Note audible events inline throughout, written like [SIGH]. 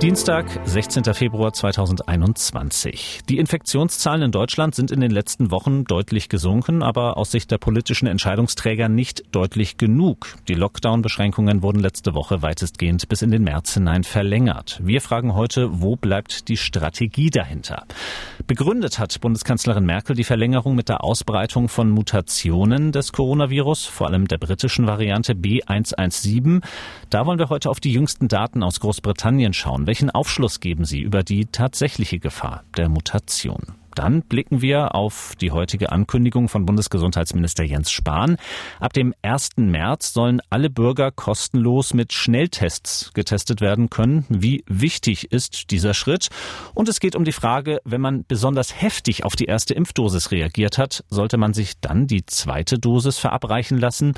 Dienstag, 16. Februar 2021. Die Infektionszahlen in Deutschland sind in den letzten Wochen deutlich gesunken, aber aus Sicht der politischen Entscheidungsträger nicht deutlich genug. Die Lockdown-Beschränkungen wurden letzte Woche weitestgehend bis in den März hinein verlängert. Wir fragen heute, wo bleibt die Strategie dahinter? Begründet hat Bundeskanzlerin Merkel die Verlängerung mit der Ausbreitung von Mutationen des Coronavirus, vor allem der britischen Variante B117. Da wollen wir heute auf die jüngsten Daten aus Großbritannien schauen. Welchen Aufschluss geben Sie über die tatsächliche Gefahr der Mutation? Dann blicken wir auf die heutige Ankündigung von Bundesgesundheitsminister Jens Spahn. Ab dem 1. März sollen alle Bürger kostenlos mit Schnelltests getestet werden können. Wie wichtig ist dieser Schritt? Und es geht um die Frage, wenn man besonders heftig auf die erste Impfdosis reagiert hat, sollte man sich dann die zweite Dosis verabreichen lassen?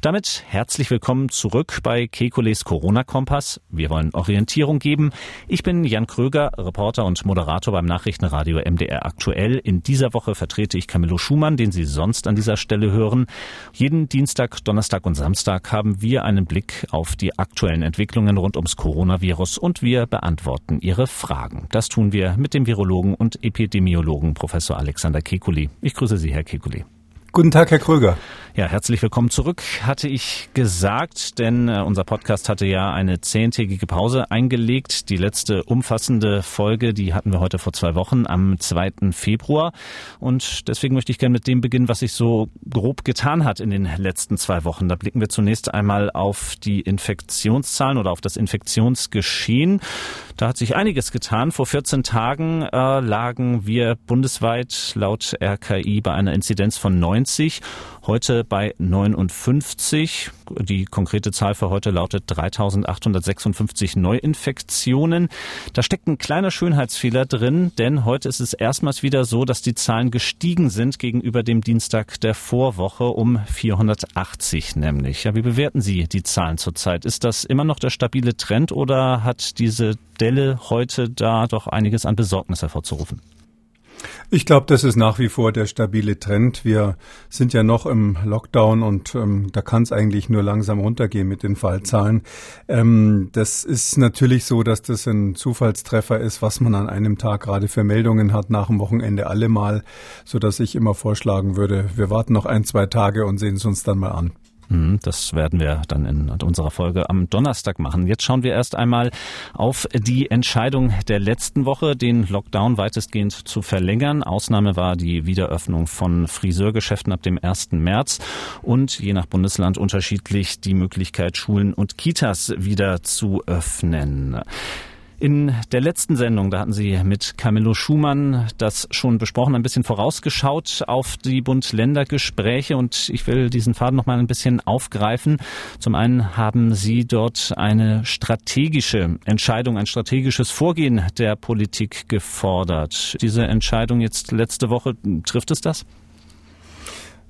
Damit herzlich willkommen zurück bei Kekules Corona-Kompass. Wir wollen Orientierung geben. Ich bin Jan Kröger, Reporter und Moderator beim Nachrichtenradio MDR aktuell. In dieser Woche vertrete ich Camillo Schumann, den Sie sonst an dieser Stelle hören. Jeden Dienstag, Donnerstag und Samstag haben wir einen Blick auf die aktuellen Entwicklungen rund ums Coronavirus und wir beantworten Ihre Fragen. Das tun wir mit dem Virologen und Epidemiologen Professor Alexander Kekuli. Ich grüße Sie, Herr Kekuli. Guten Tag, Herr Kröger. Ja, herzlich willkommen zurück, hatte ich gesagt, denn äh, unser Podcast hatte ja eine zehntägige Pause eingelegt. Die letzte umfassende Folge, die hatten wir heute vor zwei Wochen am 2. Februar. Und deswegen möchte ich gerne mit dem beginnen, was sich so grob getan hat in den letzten zwei Wochen. Da blicken wir zunächst einmal auf die Infektionszahlen oder auf das Infektionsgeschehen. Da hat sich einiges getan. Vor 14 Tagen äh, lagen wir bundesweit laut RKI bei einer Inzidenz von 90. Heute bei 59. Die konkrete Zahl für heute lautet 3856 Neuinfektionen. Da steckt ein kleiner Schönheitsfehler drin, denn heute ist es erstmals wieder so, dass die Zahlen gestiegen sind gegenüber dem Dienstag der Vorwoche um 480 nämlich. Ja, wie bewerten Sie die Zahlen zurzeit? Ist das immer noch der stabile Trend oder hat diese Delle heute da doch einiges an Besorgnis hervorzurufen? Ich glaube, das ist nach wie vor der stabile Trend. Wir sind ja noch im Lockdown und ähm, da kann es eigentlich nur langsam runtergehen mit den Fallzahlen. Ähm, das ist natürlich so, dass das ein Zufallstreffer ist, was man an einem Tag gerade für Meldungen hat, nach dem Wochenende allemal, so dass ich immer vorschlagen würde, wir warten noch ein, zwei Tage und sehen es uns dann mal an. Hm, das werden wir dann in unserer Folge am Donnerstag machen. Jetzt schauen wir erst einmal auf die Entscheidung der letzten Woche, den Lockdown weitestgehend zu verlängern. Ausnahme war die Wiederöffnung von Friseurgeschäften ab dem 1. März und je nach Bundesland unterschiedlich die Möglichkeit, Schulen und Kitas wieder zu öffnen. In der letzten Sendung, da hatten Sie mit Camillo Schumann das schon besprochen, ein bisschen vorausgeschaut auf die Bund-Länder-Gespräche und ich will diesen Faden noch mal ein bisschen aufgreifen. Zum einen haben Sie dort eine strategische Entscheidung, ein strategisches Vorgehen der Politik gefordert. Diese Entscheidung jetzt letzte Woche, trifft es das?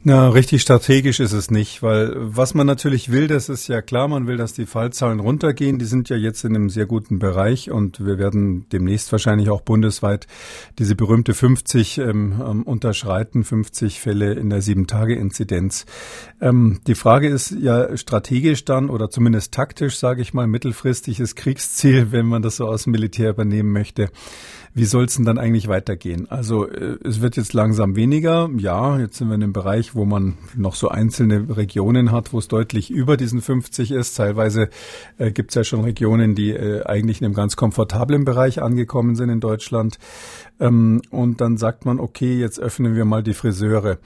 Na, richtig strategisch ist es nicht, weil was man natürlich will, das ist ja klar, man will, dass die Fallzahlen runtergehen. Die sind ja jetzt in einem sehr guten Bereich und wir werden demnächst wahrscheinlich auch bundesweit diese berühmte 50 ähm, ähm, unterschreiten, 50 Fälle in der Sieben-Tage-Inzidenz. Ähm, die Frage ist ja strategisch dann oder zumindest taktisch, sage ich mal, mittelfristiges Kriegsziel, [LAUGHS] wenn man das so aus dem Militär übernehmen möchte. Wie soll es denn dann eigentlich weitergehen? Also äh, es wird jetzt langsam weniger. Ja, jetzt sind wir in einem Bereich, wo man noch so einzelne Regionen hat, wo es deutlich über diesen 50 ist. Teilweise äh, gibt es ja schon Regionen, die äh, eigentlich in einem ganz komfortablen Bereich angekommen sind in Deutschland. Ähm, und dann sagt man, okay, jetzt öffnen wir mal die Friseure.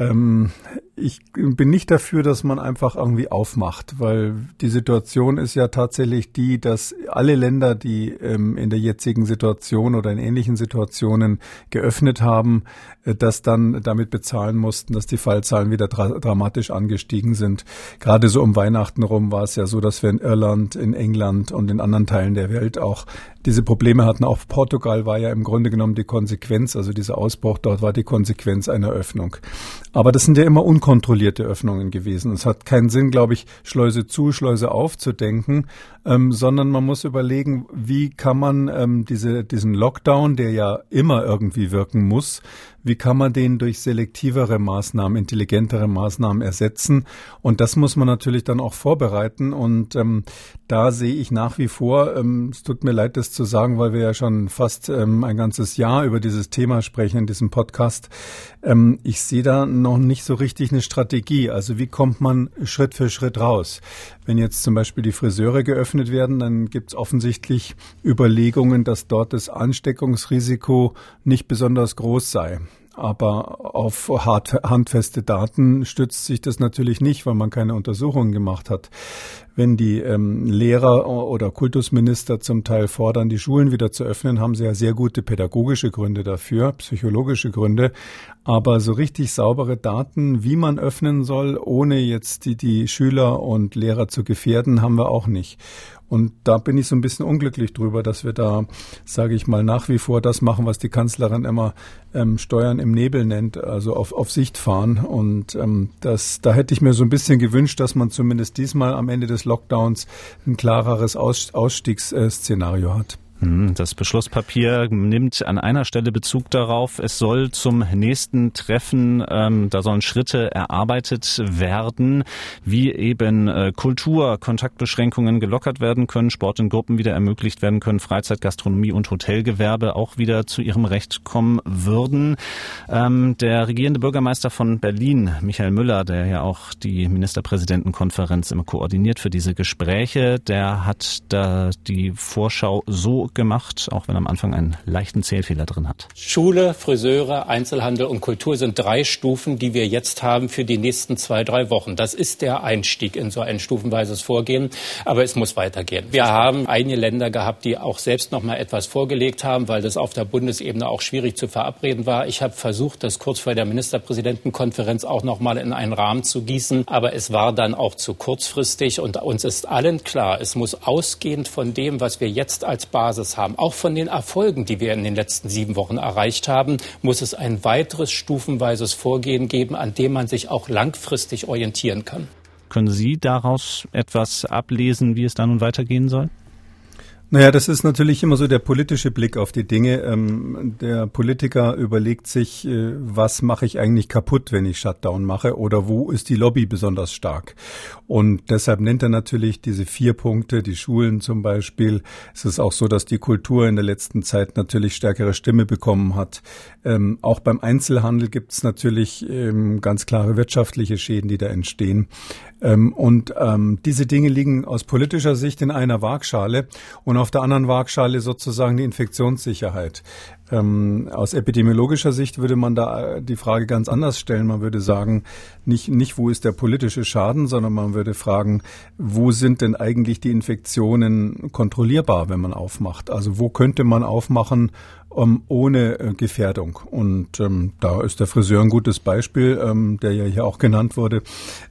Ähm, ich bin nicht dafür, dass man einfach irgendwie aufmacht, weil die Situation ist ja tatsächlich die, dass alle Länder, die ähm, in der jetzigen Situation oder in ähnlichen Situationen geöffnet haben, äh, das dann damit bezahlen mussten, dass die Fallzahlen wieder dra dramatisch angestiegen sind. Gerade so um Weihnachten rum war es ja so, dass wir in Irland, in England und in anderen Teilen der Welt auch diese Probleme hatten. Auch Portugal war ja im Grunde genommen die Konsequenz, also dieser Ausbruch dort war die Konsequenz einer Öffnung. Aber das sind ja immer unkontrollierte Öffnungen gewesen. Es hat keinen Sinn, glaube ich, Schleuse zu, Schleuse aufzudenken, ähm, sondern man muss überlegen, wie kann man ähm, diese, diesen Lockdown, der ja immer irgendwie wirken muss, wie kann man den durch selektivere Maßnahmen, intelligentere Maßnahmen ersetzen? Und das muss man natürlich dann auch vorbereiten. Und ähm, da sehe ich nach wie vor, ähm, es tut mir leid, das zu sagen, weil wir ja schon fast ähm, ein ganzes Jahr über dieses Thema sprechen in diesem Podcast. Ähm, ich sehe da noch nicht so richtig eine Strategie. Also wie kommt man Schritt für Schritt raus? Wenn jetzt zum Beispiel die Friseure geöffnet werden, dann gibt es offensichtlich Überlegungen, dass dort das Ansteckungsrisiko nicht besonders groß sei. Aber auf hart, handfeste Daten stützt sich das natürlich nicht, weil man keine Untersuchungen gemacht hat. Wenn die ähm, Lehrer oder Kultusminister zum Teil fordern, die Schulen wieder zu öffnen, haben sie ja sehr gute pädagogische Gründe dafür, psychologische Gründe. Aber so richtig saubere Daten, wie man öffnen soll, ohne jetzt die, die Schüler und Lehrer zu gefährden, haben wir auch nicht. Und da bin ich so ein bisschen unglücklich drüber, dass wir da, sage ich mal, nach wie vor das machen, was die Kanzlerin immer ähm, Steuern im Nebel nennt, also auf, auf Sicht fahren. Und ähm, das, da hätte ich mir so ein bisschen gewünscht, dass man zumindest diesmal am Ende des Lockdowns ein klareres Aus, Ausstiegsszenario hat. Hm, das Beschlusspapier nimmt an einer Stelle Bezug darauf, es soll zum nächsten Treffen, ähm, da sollen Schritte erarbeitet werden, wie eben äh, Kultur, Kontaktbeschränkungen gelockert werden können, Sport in Gruppen wieder ermöglicht werden können, Freizeit, Gastronomie und Hotelgewerbe auch wieder zu ihrem Recht kommen würden. Ähm, der regierende Bürgermeister von Berlin, Michael Müller, der ja auch die Ministerpräsidentenkonferenz immer koordiniert für diese Gespräche, der hat da die Vorschau so gemacht, auch wenn am Anfang einen leichten Zählfehler drin hat. Schule, Friseure, Einzelhandel und Kultur sind drei Stufen, die wir jetzt haben für die nächsten zwei, drei Wochen. Das ist der Einstieg in so ein stufenweises Vorgehen, aber es muss weitergehen. Wir haben einige Länder gehabt, die auch selbst noch mal etwas vorgelegt haben, weil das auf der Bundesebene auch schwierig zu verabreden war. Ich habe versucht, das kurz vor der Ministerpräsidentenkonferenz auch noch mal in einen Rahmen zu gießen, aber es war dann auch zu kurzfristig und uns ist allen klar, es muss ausgehend von dem, was wir jetzt als Basis Basis haben. Auch von den Erfolgen, die wir in den letzten sieben Wochen erreicht haben, muss es ein weiteres stufenweises Vorgehen geben, an dem man sich auch langfristig orientieren kann. Können Sie daraus etwas ablesen, wie es dann nun weitergehen soll? Naja, das ist natürlich immer so der politische Blick auf die Dinge. Ähm, der Politiker überlegt sich, äh, was mache ich eigentlich kaputt, wenn ich Shutdown mache oder wo ist die Lobby besonders stark. Und deshalb nennt er natürlich diese vier Punkte, die Schulen zum Beispiel. Es ist auch so, dass die Kultur in der letzten Zeit natürlich stärkere Stimme bekommen hat. Ähm, auch beim Einzelhandel gibt es natürlich ähm, ganz klare wirtschaftliche Schäden, die da entstehen. Ähm, und ähm, diese Dinge liegen aus politischer Sicht in einer Waagschale und auf der anderen Waagschale sozusagen die Infektionssicherheit. Ähm, aus epidemiologischer Sicht würde man da äh, die Frage ganz anders stellen. Man würde sagen, nicht, nicht wo ist der politische Schaden, sondern man würde fragen, wo sind denn eigentlich die Infektionen kontrollierbar, wenn man aufmacht? Also wo könnte man aufmachen, um, ohne äh, Gefährdung. Und ähm, da ist der Friseur ein gutes Beispiel, ähm, der ja hier auch genannt wurde.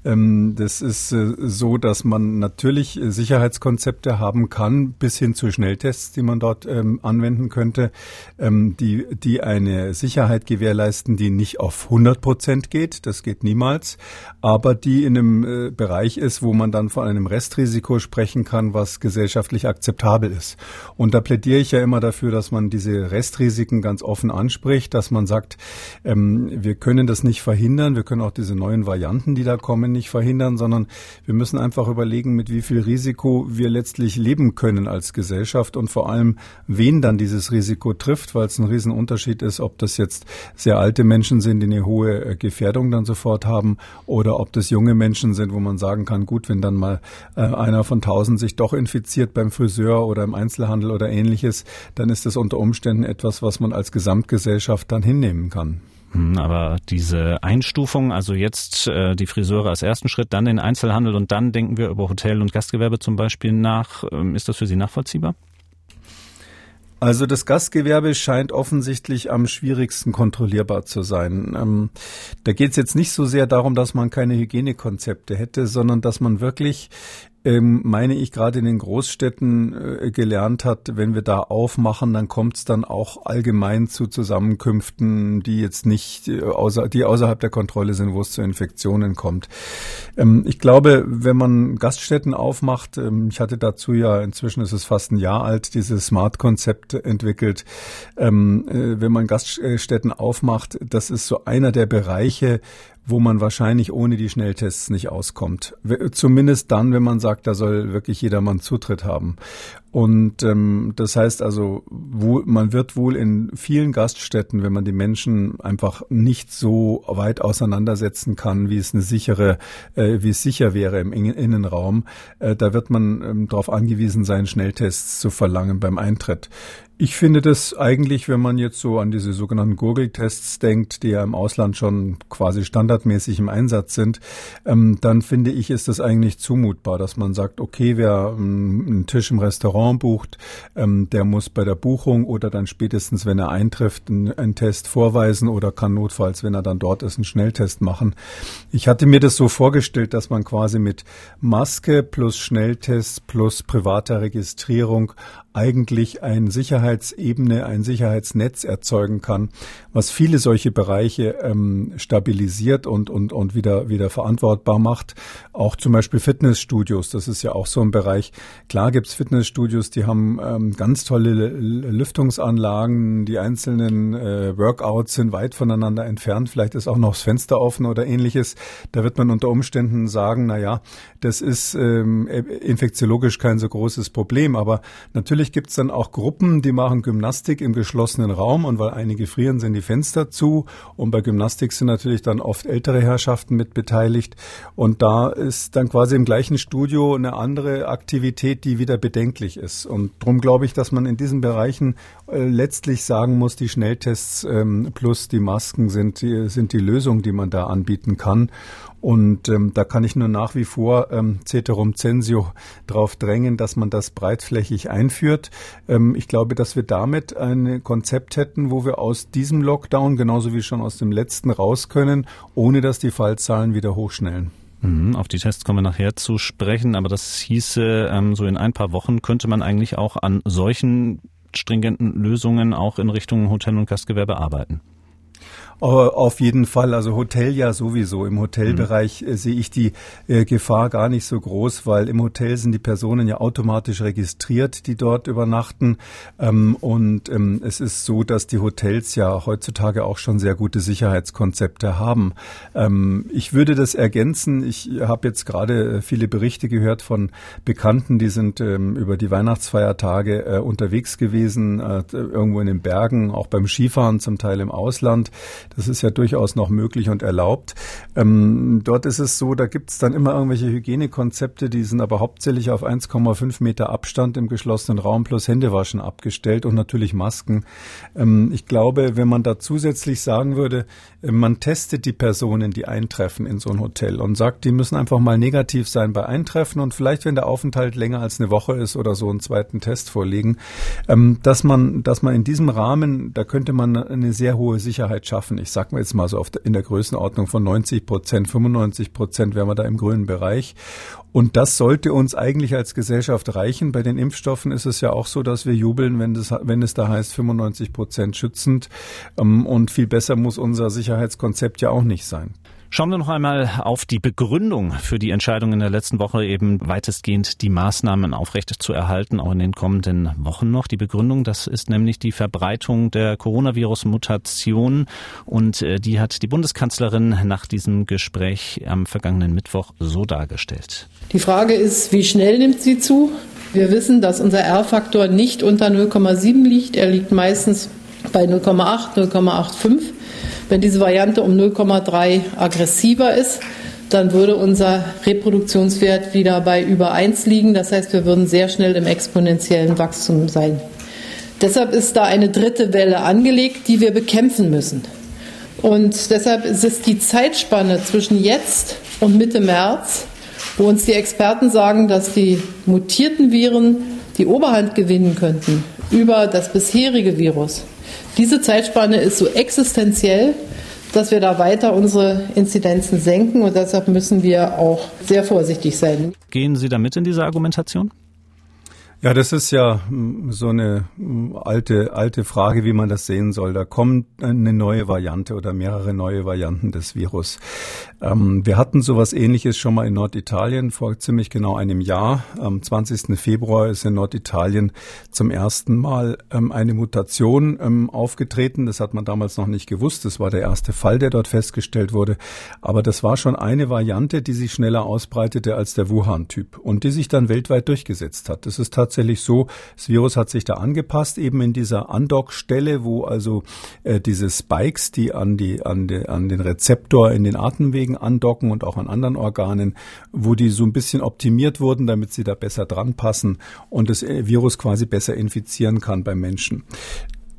Ähm, das ist äh, so, dass man natürlich äh, Sicherheitskonzepte haben kann, bis hin zu Schnelltests, die man dort ähm, anwenden könnte, ähm, die, die eine Sicherheit gewährleisten, die nicht auf 100 Prozent geht. Das geht niemals. Aber die in einem äh, Bereich ist, wo man dann von einem Restrisiko sprechen kann, was gesellschaftlich akzeptabel ist. Und da plädiere ich ja immer dafür, dass man diese Rest Restrisiken ganz offen anspricht, dass man sagt, ähm, wir können das nicht verhindern, wir können auch diese neuen Varianten, die da kommen, nicht verhindern, sondern wir müssen einfach überlegen, mit wie viel Risiko wir letztlich leben können als Gesellschaft und vor allem, wen dann dieses Risiko trifft, weil es ein Riesenunterschied ist, ob das jetzt sehr alte Menschen sind, die eine hohe äh, Gefährdung dann sofort haben, oder ob das junge Menschen sind, wo man sagen kann, gut, wenn dann mal äh, einer von tausend sich doch infiziert beim Friseur oder im Einzelhandel oder ähnliches, dann ist das unter Umständen etwas, was man als Gesamtgesellschaft dann hinnehmen kann. Hm, aber diese Einstufung, also jetzt äh, die Friseure als ersten Schritt, dann den Einzelhandel und dann denken wir über Hotel- und Gastgewerbe zum Beispiel nach. Ähm, ist das für Sie nachvollziehbar? Also das Gastgewerbe scheint offensichtlich am schwierigsten kontrollierbar zu sein. Ähm, da geht es jetzt nicht so sehr darum, dass man keine Hygienekonzepte hätte, sondern dass man wirklich ähm, meine ich, gerade in den Großstädten äh, gelernt hat, wenn wir da aufmachen, dann kommt es dann auch allgemein zu Zusammenkünften, die jetzt nicht, äh, außer, die außerhalb der Kontrolle sind, wo es zu Infektionen kommt. Ähm, ich glaube, wenn man Gaststätten aufmacht, ähm, ich hatte dazu ja, inzwischen ist es fast ein Jahr alt, dieses Smart-Konzept entwickelt, äh, wenn man Gaststätten aufmacht, das ist so einer der Bereiche, wo man wahrscheinlich ohne die Schnelltests nicht auskommt. Zumindest dann, wenn man sagt, da soll wirklich jedermann Zutritt haben. Und ähm, das heißt also, wo, man wird wohl in vielen Gaststätten, wenn man die Menschen einfach nicht so weit auseinandersetzen kann, wie es eine sichere, äh, wie es sicher wäre im Innenraum, äh, da wird man ähm, darauf angewiesen sein, Schnelltests zu verlangen beim Eintritt. Ich finde das eigentlich, wenn man jetzt so an diese sogenannten Gurgeltests denkt, die ja im Ausland schon quasi standardmäßig im Einsatz sind, ähm, dann finde ich, ist das eigentlich zumutbar, dass man sagt, okay, wer ähm, einen Tisch im Restaurant bucht, ähm, der muss bei der Buchung oder dann spätestens, wenn er eintrifft, einen, einen Test vorweisen oder kann notfalls, wenn er dann dort ist, einen Schnelltest machen. Ich hatte mir das so vorgestellt, dass man quasi mit Maske plus Schnelltest plus privater Registrierung eigentlich eine Sicherheitsebene, ein Sicherheitsnetz erzeugen kann, was viele solche Bereiche ähm, stabilisiert und, und, und wieder, wieder verantwortbar macht. Auch zum Beispiel Fitnessstudios, das ist ja auch so ein Bereich. Klar gibt's Fitnessstudios, die haben ähm, ganz tolle Lüftungsanlagen, die einzelnen äh, Workouts sind weit voneinander entfernt, vielleicht ist auch noch das Fenster offen oder ähnliches. Da wird man unter Umständen sagen, na ja, das ist ähm, infektiologisch kein so großes Problem, aber natürlich Natürlich gibt es dann auch Gruppen, die machen Gymnastik im geschlossenen Raum und weil einige frieren, sind die Fenster zu. Und bei Gymnastik sind natürlich dann oft ältere Herrschaften mit beteiligt. Und da ist dann quasi im gleichen Studio eine andere Aktivität, die wieder bedenklich ist. Und darum glaube ich, dass man in diesen Bereichen äh, letztlich sagen muss, die Schnelltests ähm, plus die Masken sind, die, sind die Lösung, die man da anbieten kann. Und ähm, da kann ich nur nach wie vor ähm, Ceterum Censio darauf drängen, dass man das breitflächig einführt. Ähm, ich glaube, dass wir damit ein Konzept hätten, wo wir aus diesem Lockdown genauso wie schon aus dem letzten raus können, ohne dass die Fallzahlen wieder hochschnellen. Mhm, auf die Tests kommen wir nachher zu sprechen, aber das hieße, ähm, so in ein paar Wochen könnte man eigentlich auch an solchen stringenten Lösungen auch in Richtung Hotel- und Gastgewerbe arbeiten. Auf jeden Fall, also Hotel ja sowieso. Im Hotelbereich mhm. sehe ich die äh, Gefahr gar nicht so groß, weil im Hotel sind die Personen ja automatisch registriert, die dort übernachten. Ähm, und ähm, es ist so, dass die Hotels ja heutzutage auch schon sehr gute Sicherheitskonzepte haben. Ähm, ich würde das ergänzen. Ich habe jetzt gerade äh, viele Berichte gehört von Bekannten, die sind über die Weihnachtsfeiertage äh, unterwegs gewesen, äh, irgendwo in den Bergen, auch beim Skifahren, zum Teil im Ausland. Das ist ja durchaus noch möglich und erlaubt. Ähm, dort ist es so, da gibt es dann immer irgendwelche Hygienekonzepte, die sind aber hauptsächlich auf 1,5 Meter Abstand im geschlossenen Raum plus Händewaschen abgestellt und natürlich Masken. Ähm, ich glaube, wenn man da zusätzlich sagen würde, äh, man testet die Personen, die eintreffen in so ein Hotel und sagt, die müssen einfach mal negativ sein bei Eintreffen und vielleicht, wenn der Aufenthalt länger als eine Woche ist oder so, einen zweiten Test vorlegen, ähm, dass man, dass man in diesem Rahmen, da könnte man eine sehr hohe Sicherheit schaffen ich sag mal jetzt mal so in der Größenordnung von 90 Prozent, 95 Prozent wären wir da im grünen Bereich. Und das sollte uns eigentlich als Gesellschaft reichen. Bei den Impfstoffen ist es ja auch so, dass wir jubeln, wenn, das, wenn es da heißt 95 Prozent schützend. Ähm, und viel besser muss unser Sicherheitskonzept ja auch nicht sein. Schauen wir noch einmal auf die Begründung für die Entscheidung in der letzten Woche, eben weitestgehend die Maßnahmen aufrecht zu erhalten, auch in den kommenden Wochen noch. Die Begründung, das ist nämlich die Verbreitung der Coronavirus-Mutation und äh, die hat die Bundeskanzlerin nach diesem Gespräch am vergangenen Mittwoch so dargestellt. Die Frage ist, wie schnell nimmt sie zu? Wir wissen, dass unser R-Faktor nicht unter 0,7 liegt. Er liegt meistens bei 0,8, 0,85. Wenn diese Variante um 0,3 aggressiver ist, dann würde unser Reproduktionswert wieder bei über 1 liegen. Das heißt, wir würden sehr schnell im exponentiellen Wachstum sein. Deshalb ist da eine dritte Welle angelegt, die wir bekämpfen müssen. Und deshalb ist es die Zeitspanne zwischen jetzt und Mitte März, wo uns die Experten sagen, dass die mutierten Viren die Oberhand gewinnen könnten über das bisherige Virus. Diese Zeitspanne ist so existenziell, dass wir da weiter unsere Inzidenzen senken und deshalb müssen wir auch sehr vorsichtig sein. Gehen Sie damit in diese Argumentation? Ja, das ist ja hm, so eine hm, alte, alte Frage, wie man das sehen soll. Da kommt eine neue Variante oder mehrere neue Varianten des Virus. Ähm, wir hatten sowas ähnliches schon mal in Norditalien vor ziemlich genau einem Jahr. Am 20. Februar ist in Norditalien zum ersten Mal ähm, eine Mutation ähm, aufgetreten. Das hat man damals noch nicht gewusst. Das war der erste Fall, der dort festgestellt wurde. Aber das war schon eine Variante, die sich schneller ausbreitete als der Wuhan-Typ und die sich dann weltweit durchgesetzt hat. Das ist so, das Virus hat sich da angepasst, eben in dieser Andockstelle, wo also äh, diese Spikes, die an, die, an, die, an den Rezeptor in den Atemwegen andocken und auch an anderen Organen, wo die so ein bisschen optimiert wurden, damit sie da besser dran passen und das äh, Virus quasi besser infizieren kann beim Menschen.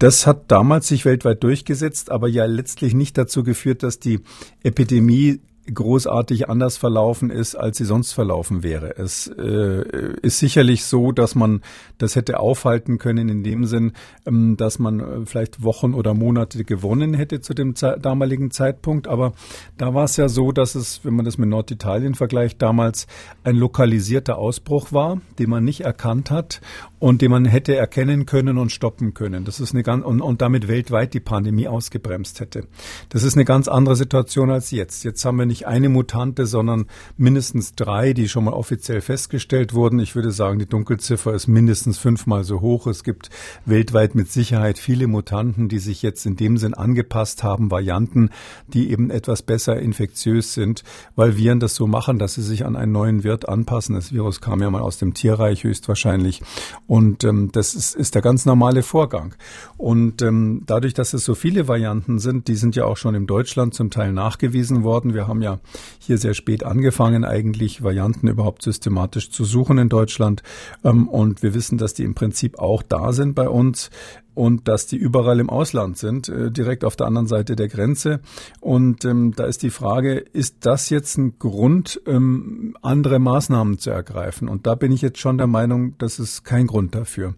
Das hat damals sich weltweit durchgesetzt, aber ja letztlich nicht dazu geführt, dass die Epidemie großartig anders verlaufen ist, als sie sonst verlaufen wäre. Es äh, ist sicherlich so, dass man das hätte aufhalten können in dem Sinn, ähm, dass man äh, vielleicht Wochen oder Monate gewonnen hätte zu dem ze damaligen Zeitpunkt. Aber da war es ja so, dass es, wenn man das mit Norditalien vergleicht, damals ein lokalisierter Ausbruch war, den man nicht erkannt hat und den man hätte erkennen können und stoppen können. Das ist eine ganz und, und damit weltweit die Pandemie ausgebremst hätte. Das ist eine ganz andere Situation als jetzt. Jetzt haben wir nicht eine Mutante, sondern mindestens drei, die schon mal offiziell festgestellt wurden. Ich würde sagen, die Dunkelziffer ist mindestens fünfmal so hoch. Es gibt weltweit mit Sicherheit viele Mutanten, die sich jetzt in dem Sinn angepasst haben, Varianten, die eben etwas besser infektiös sind, weil Viren das so machen, dass sie sich an einen neuen Wirt anpassen. Das Virus kam ja mal aus dem Tierreich höchstwahrscheinlich und ähm, das ist, ist der ganz normale Vorgang. Und ähm, dadurch, dass es so viele Varianten sind, die sind ja auch schon in Deutschland zum Teil nachgewiesen worden. Wir haben ja hier sehr spät angefangen, eigentlich Varianten überhaupt systematisch zu suchen in Deutschland. Ähm, und wir wissen, dass die im Prinzip auch da sind bei uns und dass die überall im Ausland sind, äh, direkt auf der anderen Seite der Grenze. Und ähm, da ist die Frage, ist das jetzt ein Grund, ähm, andere Maßnahmen zu ergreifen? Und da bin ich jetzt schon der Meinung, das ist kein Grund dafür.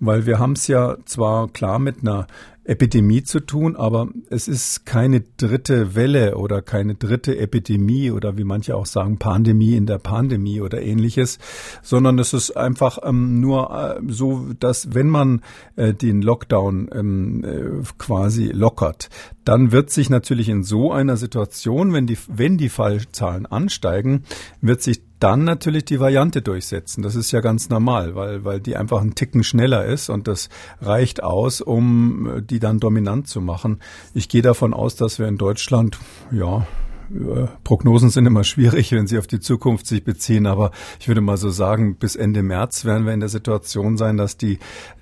Weil wir haben es ja zwar klar mit einer Epidemie zu tun, aber es ist keine dritte Welle oder keine dritte Epidemie oder wie manche auch sagen, Pandemie in der Pandemie oder ähnliches, sondern es ist einfach ähm, nur äh, so, dass wenn man äh, den Lockdown ähm, äh, quasi lockert, dann wird sich natürlich in so einer Situation, wenn die, wenn die Fallzahlen ansteigen, wird sich dann natürlich die Variante durchsetzen. Das ist ja ganz normal, weil, weil die einfach einen Ticken schneller ist und das reicht aus, um äh, die dann dominant zu machen. Ich gehe davon aus, dass wir in Deutschland, ja, Prognosen sind immer schwierig, wenn sie auf die Zukunft sich beziehen, aber ich würde mal so sagen, bis Ende März werden wir in der Situation sein, dass die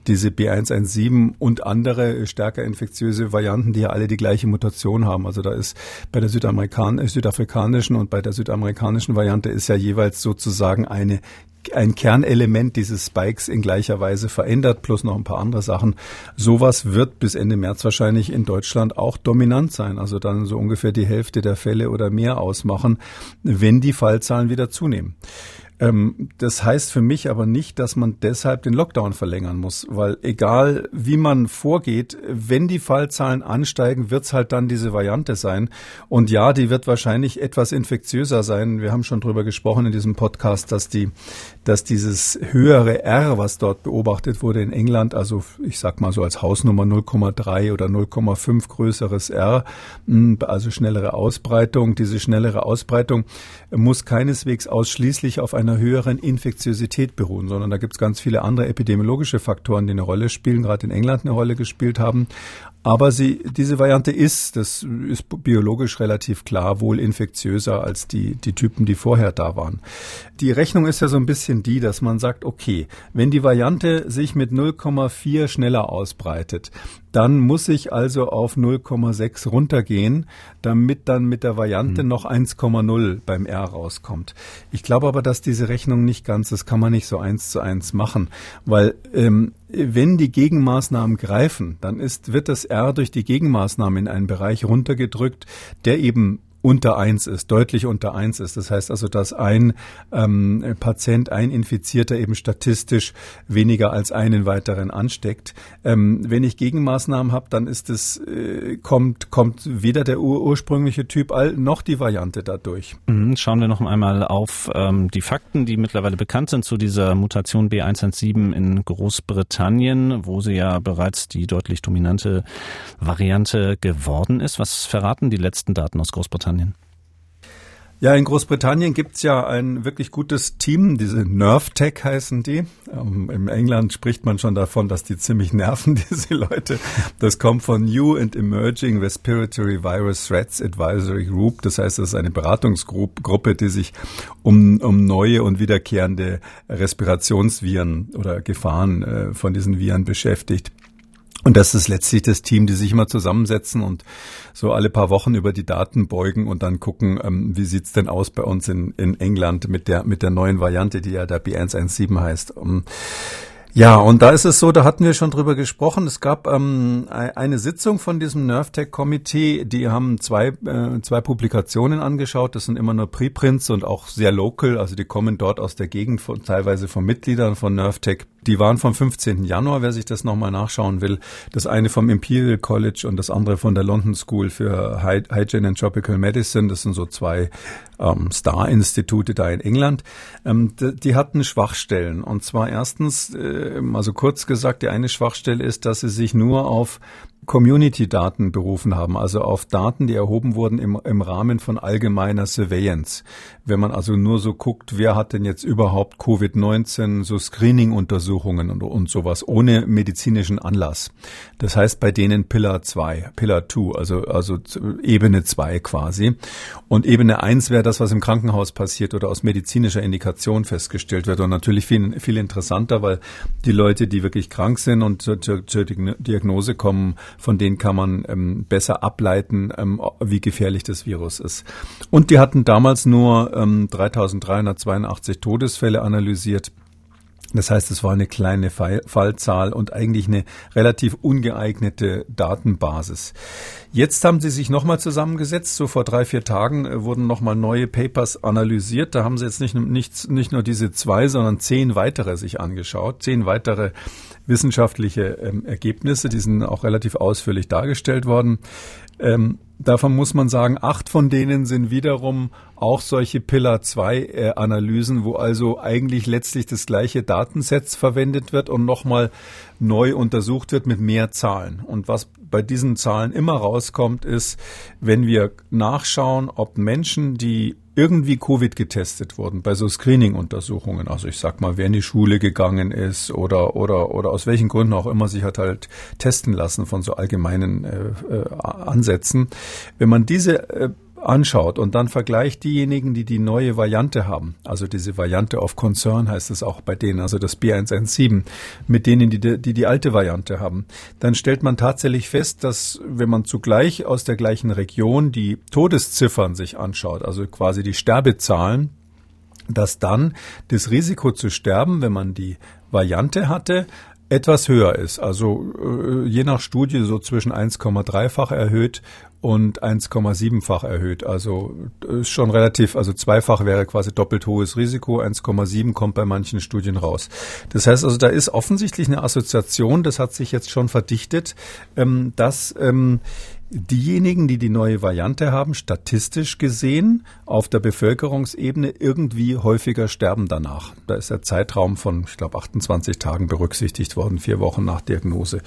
diese B117 und andere stärker infektiöse Varianten, die ja alle die gleiche Mutation haben. Also da ist bei der Südamerikan südafrikanischen und bei der südamerikanischen Variante ist ja jeweils sozusagen eine ein Kernelement dieses Spikes in gleicher Weise verändert, plus noch ein paar andere Sachen. Sowas wird bis Ende März wahrscheinlich in Deutschland auch dominant sein, also dann so ungefähr die Hälfte der Fälle oder mehr ausmachen, wenn die Fallzahlen wieder zunehmen. Ähm, das heißt für mich aber nicht, dass man deshalb den Lockdown verlängern muss, weil egal wie man vorgeht, wenn die Fallzahlen ansteigen, wird es halt dann diese Variante sein. Und ja, die wird wahrscheinlich etwas infektiöser sein. Wir haben schon drüber gesprochen in diesem Podcast, dass die, dass dieses höhere R, was dort beobachtet wurde in England, also ich sag mal so als Hausnummer 0,3 oder 0,5 größeres R, hm, also schnellere Ausbreitung, diese schnellere Ausbreitung muss keineswegs ausschließlich auf eine einer höheren Infektiosität beruhen, sondern da gibt es ganz viele andere epidemiologische Faktoren, die eine Rolle spielen, gerade in England eine Rolle gespielt haben. Aber sie, diese Variante ist, das ist biologisch relativ klar, wohl infektiöser als die, die Typen, die vorher da waren. Die Rechnung ist ja so ein bisschen die, dass man sagt, okay, wenn die Variante sich mit 0,4 schneller ausbreitet, dann muss ich also auf 0,6 runtergehen, damit dann mit der Variante mhm. noch 1,0 beim R rauskommt. Ich glaube aber, dass diese Rechnung nicht ganz, das kann man nicht so eins zu eins machen, weil ähm, wenn die Gegenmaßnahmen greifen, dann ist, wird das R durch die Gegenmaßnahmen in einen Bereich runtergedrückt, der eben unter eins ist, deutlich unter eins ist. Das heißt also, dass ein ähm, Patient, ein Infizierter eben statistisch weniger als einen weiteren ansteckt. Ähm, wenn ich Gegenmaßnahmen habe, dann ist es äh, kommt kommt weder der ur ursprüngliche Typ noch die Variante dadurch. Mhm, schauen wir noch einmal auf ähm, die Fakten, die mittlerweile bekannt sind zu dieser Mutation B117 in Großbritannien, wo sie ja bereits die deutlich dominante Variante geworden ist. Was verraten die letzten Daten aus Großbritannien? Ja, in Großbritannien gibt's ja ein wirklich gutes Team, diese NervTech heißen die. Ähm, Im England spricht man schon davon, dass die ziemlich [LAUGHS] nerven, diese Leute. Das kommt von New and Emerging Respiratory Virus Threats Advisory Group. Das heißt, das ist eine Beratungsgruppe, die sich um, um neue und wiederkehrende Respirationsviren oder Gefahren äh, von diesen Viren beschäftigt. Und das ist letztlich das Team, die sich immer zusammensetzen und so alle paar Wochen über die Daten beugen und dann gucken, ähm, wie sieht's denn aus bei uns in, in England mit der, mit der neuen Variante, die ja der B117 heißt. Um, ja, und da ist es so, da hatten wir schon drüber gesprochen. Es gab ähm, eine Sitzung von diesem NervTech-Komitee. Die haben zwei, äh, zwei Publikationen angeschaut. Das sind immer nur Preprints und auch sehr local. Also die kommen dort aus der Gegend, von, teilweise von Mitgliedern von NervTech. Die waren vom 15. Januar, wer sich das nochmal nachschauen will. Das eine vom Imperial College und das andere von der London School für Hygiene and Tropical Medicine. Das sind so zwei ähm, Star-Institute da in England. Ähm, die, hatten Schwachstellen. Und zwar erstens, äh, also kurz gesagt, die eine Schwachstelle ist, dass sie sich nur auf Community-Daten berufen haben, also auf Daten, die erhoben wurden im, im Rahmen von allgemeiner Surveillance. Wenn man also nur so guckt, wer hat denn jetzt überhaupt Covid-19, so Screening-Untersuchungen und, und sowas, ohne medizinischen Anlass. Das heißt bei denen Pillar 2, Pillar 2, also, also Ebene 2 quasi. Und Ebene 1 wäre das, was im Krankenhaus passiert oder aus medizinischer Indikation festgestellt wird. Und natürlich viel, viel interessanter, weil die Leute, die wirklich krank sind und zur, zur Diagnose kommen, von denen kann man ähm, besser ableiten, ähm, wie gefährlich das Virus ist. Und die hatten damals nur ähm, 3.382 Todesfälle analysiert. Das heißt, es war eine kleine Fallzahl und eigentlich eine relativ ungeeignete Datenbasis. Jetzt haben sie sich nochmal zusammengesetzt. So vor drei, vier Tagen äh, wurden nochmal neue Papers analysiert. Da haben sie jetzt nicht, nicht, nicht nur diese zwei, sondern zehn weitere sich angeschaut. Zehn weitere wissenschaftliche ähm, Ergebnisse. Die sind auch relativ ausführlich dargestellt worden. Ähm, davon muss man sagen, acht von denen sind wiederum auch solche Pillar 2 äh, Analysen, wo also eigentlich letztlich das gleiche Datenset verwendet wird und nochmal neu untersucht wird mit mehr Zahlen. Und was bei diesen Zahlen immer rauskommt, ist, wenn wir nachschauen, ob Menschen, die irgendwie Covid getestet wurden bei so Screening-Untersuchungen. Also ich sag mal, wer in die Schule gegangen ist oder oder oder aus welchen Gründen auch immer sich hat halt testen lassen von so allgemeinen äh, äh, Ansätzen. Wenn man diese äh, anschaut und dann vergleicht diejenigen, die die neue Variante haben, also diese Variante of Concern heißt es auch bei denen, also das B117, mit denen, die die, die alte Variante haben, dann stellt man tatsächlich fest, dass wenn man zugleich aus der gleichen Region die Todesziffern sich anschaut, also quasi die Sterbezahlen, dass dann das Risiko zu sterben, wenn man die Variante hatte, etwas höher ist. Also äh, je nach Studie so zwischen 1,3-fach erhöht und 1,7-fach erhöht. Also ist schon relativ, also zweifach wäre quasi doppelt hohes Risiko, 1,7 kommt bei manchen Studien raus. Das heißt also, da ist offensichtlich eine Assoziation, das hat sich jetzt schon verdichtet, ähm, dass ähm, diejenigen, die die neue Variante haben, statistisch gesehen auf der Bevölkerungsebene irgendwie häufiger sterben danach. Da ist der Zeitraum von, ich glaube, 28 Tagen berücksichtigt worden, vier Wochen nach Diagnose.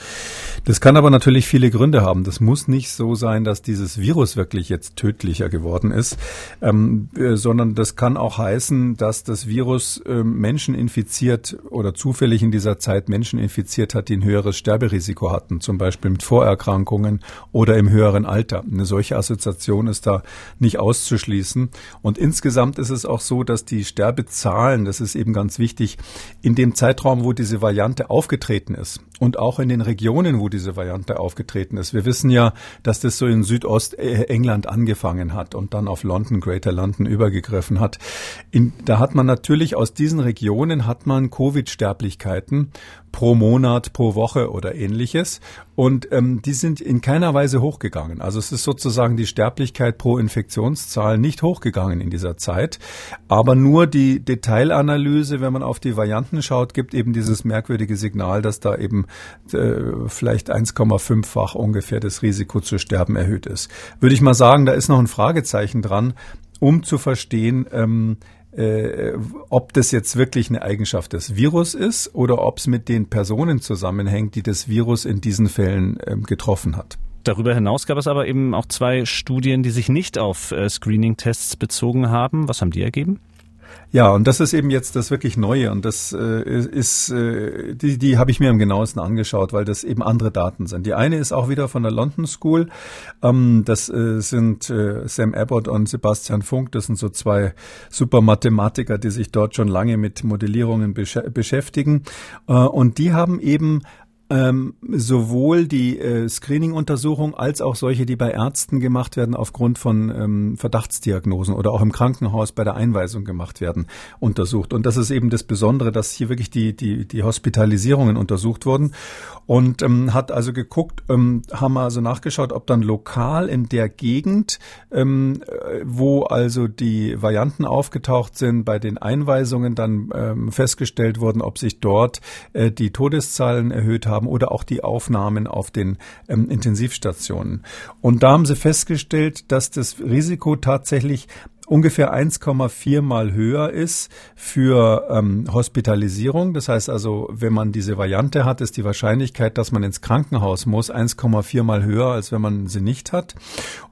Das kann aber natürlich viele Gründe haben. Das muss nicht so sein, dass dieses Virus wirklich jetzt tödlicher geworden ist, ähm, äh, sondern das kann auch heißen, dass das Virus äh, Menschen infiziert oder zufällig in dieser Zeit Menschen infiziert hat, die ein höheres Sterberisiko hatten, zum Beispiel mit Vorerkrankungen oder im höheren Alter. Eine solche Assoziation ist da nicht auszuschließen. Und insgesamt ist es auch so, dass die Sterbezahlen, das ist eben ganz wichtig, in dem Zeitraum, wo diese Variante aufgetreten ist und auch in den Regionen, wo diese Variante aufgetreten ist. Wir wissen ja, dass das so in Südostengland angefangen hat und dann auf London, Greater London übergegriffen hat. In, da hat man natürlich aus diesen Regionen hat man Covid-Sterblichkeiten pro Monat, pro Woche oder ähnliches. Und ähm, die sind in keiner Weise hochgegangen. Also es ist sozusagen die Sterblichkeit pro Infektionszahl nicht hochgegangen in dieser Zeit. Aber nur die Detailanalyse, wenn man auf die Varianten schaut, gibt eben dieses merkwürdige Signal, dass da eben äh, vielleicht 1,5-fach ungefähr das Risiko zu sterben erhöht ist. Würde ich mal sagen, da ist noch ein Fragezeichen dran, um zu verstehen, ähm, äh, ob das jetzt wirklich eine Eigenschaft des Virus ist oder ob es mit den Personen zusammenhängt, die das Virus in diesen Fällen äh, getroffen hat. Darüber hinaus gab es aber eben auch zwei Studien, die sich nicht auf äh, Screening-Tests bezogen haben. Was haben die ergeben? Ja, und das ist eben jetzt das wirklich Neue und das äh, ist, äh, die, die habe ich mir am genauesten angeschaut, weil das eben andere Daten sind. Die eine ist auch wieder von der London School. Ähm, das äh, sind äh, Sam Abbott und Sebastian Funk. Das sind so zwei super Mathematiker, die sich dort schon lange mit Modellierungen besch beschäftigen. Äh, und die haben eben ähm, sowohl die äh, Screening-Untersuchung als auch solche, die bei Ärzten gemacht werden aufgrund von ähm, Verdachtsdiagnosen oder auch im Krankenhaus bei der Einweisung gemacht werden, untersucht. Und das ist eben das Besondere, dass hier wirklich die, die, die Hospitalisierungen untersucht wurden und ähm, hat also geguckt, ähm, haben also nachgeschaut, ob dann lokal in der Gegend, ähm, äh, wo also die Varianten aufgetaucht sind, bei den Einweisungen dann ähm, festgestellt wurden, ob sich dort äh, die Todeszahlen erhöht haben haben oder auch die Aufnahmen auf den ähm, Intensivstationen. Und da haben sie festgestellt, dass das Risiko tatsächlich ungefähr 1,4 mal höher ist für ähm, Hospitalisierung. Das heißt also, wenn man diese Variante hat, ist die Wahrscheinlichkeit, dass man ins Krankenhaus muss, 1,4 mal höher, als wenn man sie nicht hat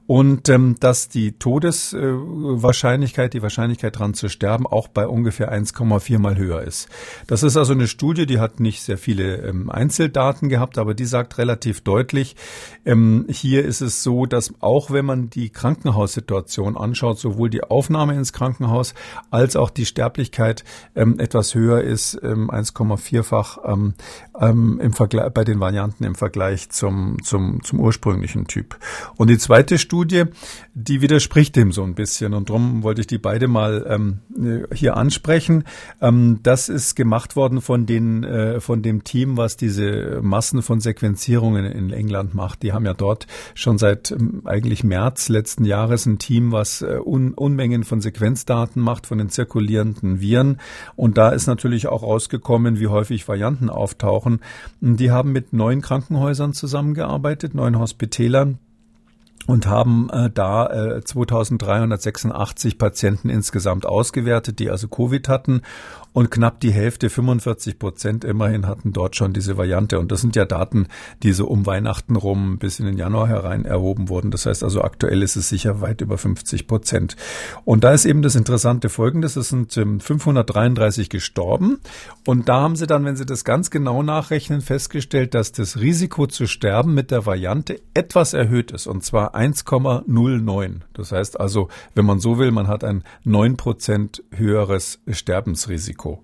und ähm, dass die Todeswahrscheinlichkeit, äh, die Wahrscheinlichkeit dran zu sterben, auch bei ungefähr 1,4 mal höher ist. Das ist also eine Studie, die hat nicht sehr viele ähm, Einzeldaten gehabt, aber die sagt relativ deutlich, ähm, hier ist es so, dass auch wenn man die Krankenhaussituation anschaut, sowohl die Aufnahme ins Krankenhaus als auch die Sterblichkeit ähm, etwas höher ist, ähm, 1,4-fach ähm, ähm, im Vergleich bei den Varianten im Vergleich zum, zum, zum ursprünglichen Typ. Und die zweite Studie die widerspricht dem so ein bisschen und darum wollte ich die beide mal ähm, hier ansprechen. Ähm, das ist gemacht worden von den äh, von dem Team, was diese Massen von Sequenzierungen in England macht. Die haben ja dort schon seit eigentlich März letzten Jahres ein Team, was äh, Un Unmengen von Sequenzdaten macht von den zirkulierenden Viren und da ist natürlich auch rausgekommen, wie häufig Varianten auftauchen. Die haben mit neun Krankenhäusern zusammengearbeitet, neun Hospitälern und haben äh, da äh, 2386 Patienten insgesamt ausgewertet, die also Covid hatten und knapp die Hälfte, 45 Prozent immerhin, hatten dort schon diese Variante. Und das sind ja Daten, die so um Weihnachten rum bis in den Januar herein erhoben wurden. Das heißt also, aktuell ist es sicher weit über 50 Prozent. Und da ist eben das Interessante Folgendes, es sind 533 ähm, gestorben. Und da haben sie dann, wenn sie das ganz genau nachrechnen, festgestellt, dass das Risiko zu sterben mit der Variante etwas erhöht ist. Und zwar 1,09. Das heißt also, wenn man so will, man hat ein 9 Prozent höheres Sterbensrisiko. Risiko.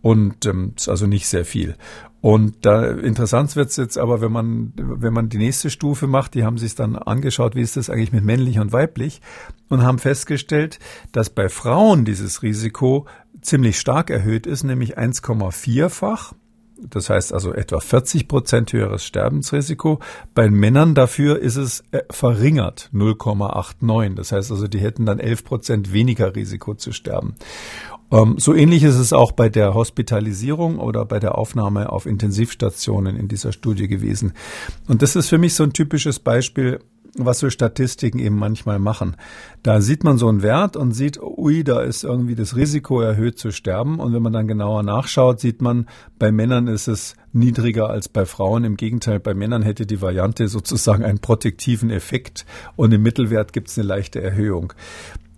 Und ähm, ist also nicht sehr viel. Und da interessant wird's jetzt aber, wenn man, wenn man die nächste Stufe macht, die haben sich dann angeschaut, wie ist das eigentlich mit männlich und weiblich und haben festgestellt, dass bei Frauen dieses Risiko ziemlich stark erhöht ist, nämlich 1,4-fach. Das heißt also etwa 40 Prozent höheres Sterbensrisiko. Bei Männern dafür ist es äh, verringert 0,89. Das heißt also, die hätten dann 11 Prozent weniger Risiko zu sterben. Ähm, so ähnlich ist es auch bei der Hospitalisierung oder bei der Aufnahme auf Intensivstationen in dieser Studie gewesen. Und das ist für mich so ein typisches Beispiel, was so Statistiken eben manchmal machen. Da sieht man so einen Wert und sieht, ui, da ist irgendwie das Risiko erhöht zu sterben. Und wenn man dann genauer nachschaut, sieht man, bei Männern ist es niedriger als bei Frauen. Im Gegenteil, bei Männern hätte die Variante sozusagen einen protektiven Effekt und im Mittelwert gibt es eine leichte Erhöhung.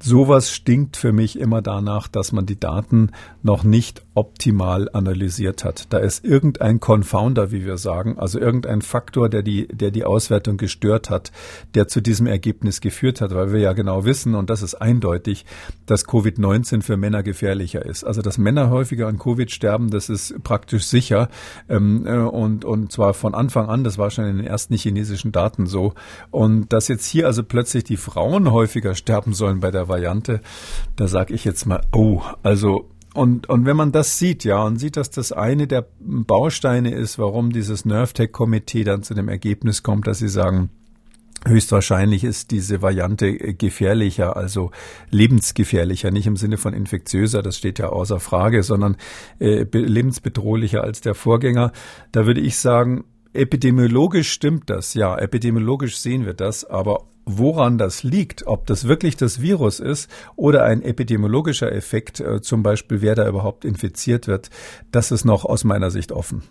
Sowas stinkt für mich immer danach, dass man die Daten noch nicht optimal analysiert hat. Da ist irgendein Confounder, wie wir sagen, also irgendein Faktor, der die, der die Auswertung gestört hat, der zu diesem Ergebnis geführt hat, weil wir ja genau wissen, und das ist eindeutig, dass Covid-19 für Männer gefährlicher ist. Also, dass Männer häufiger an Covid sterben, das ist praktisch sicher. Ähm, äh, und, und zwar von Anfang an, das war schon in den ersten chinesischen Daten so. Und dass jetzt hier also plötzlich die Frauen häufiger sterben sollen bei der Variante, da sage ich jetzt mal, oh, also und, und wenn man das sieht, ja, und sieht, dass das eine der Bausteine ist, warum dieses NervTech-Komitee dann zu dem Ergebnis kommt, dass sie sagen, Höchstwahrscheinlich ist diese Variante gefährlicher, also lebensgefährlicher, nicht im Sinne von infektiöser, das steht ja außer Frage, sondern äh, lebensbedrohlicher als der Vorgänger. Da würde ich sagen, epidemiologisch stimmt das, ja, epidemiologisch sehen wir das, aber woran das liegt, ob das wirklich das Virus ist oder ein epidemiologischer Effekt, äh, zum Beispiel wer da überhaupt infiziert wird, das ist noch aus meiner Sicht offen.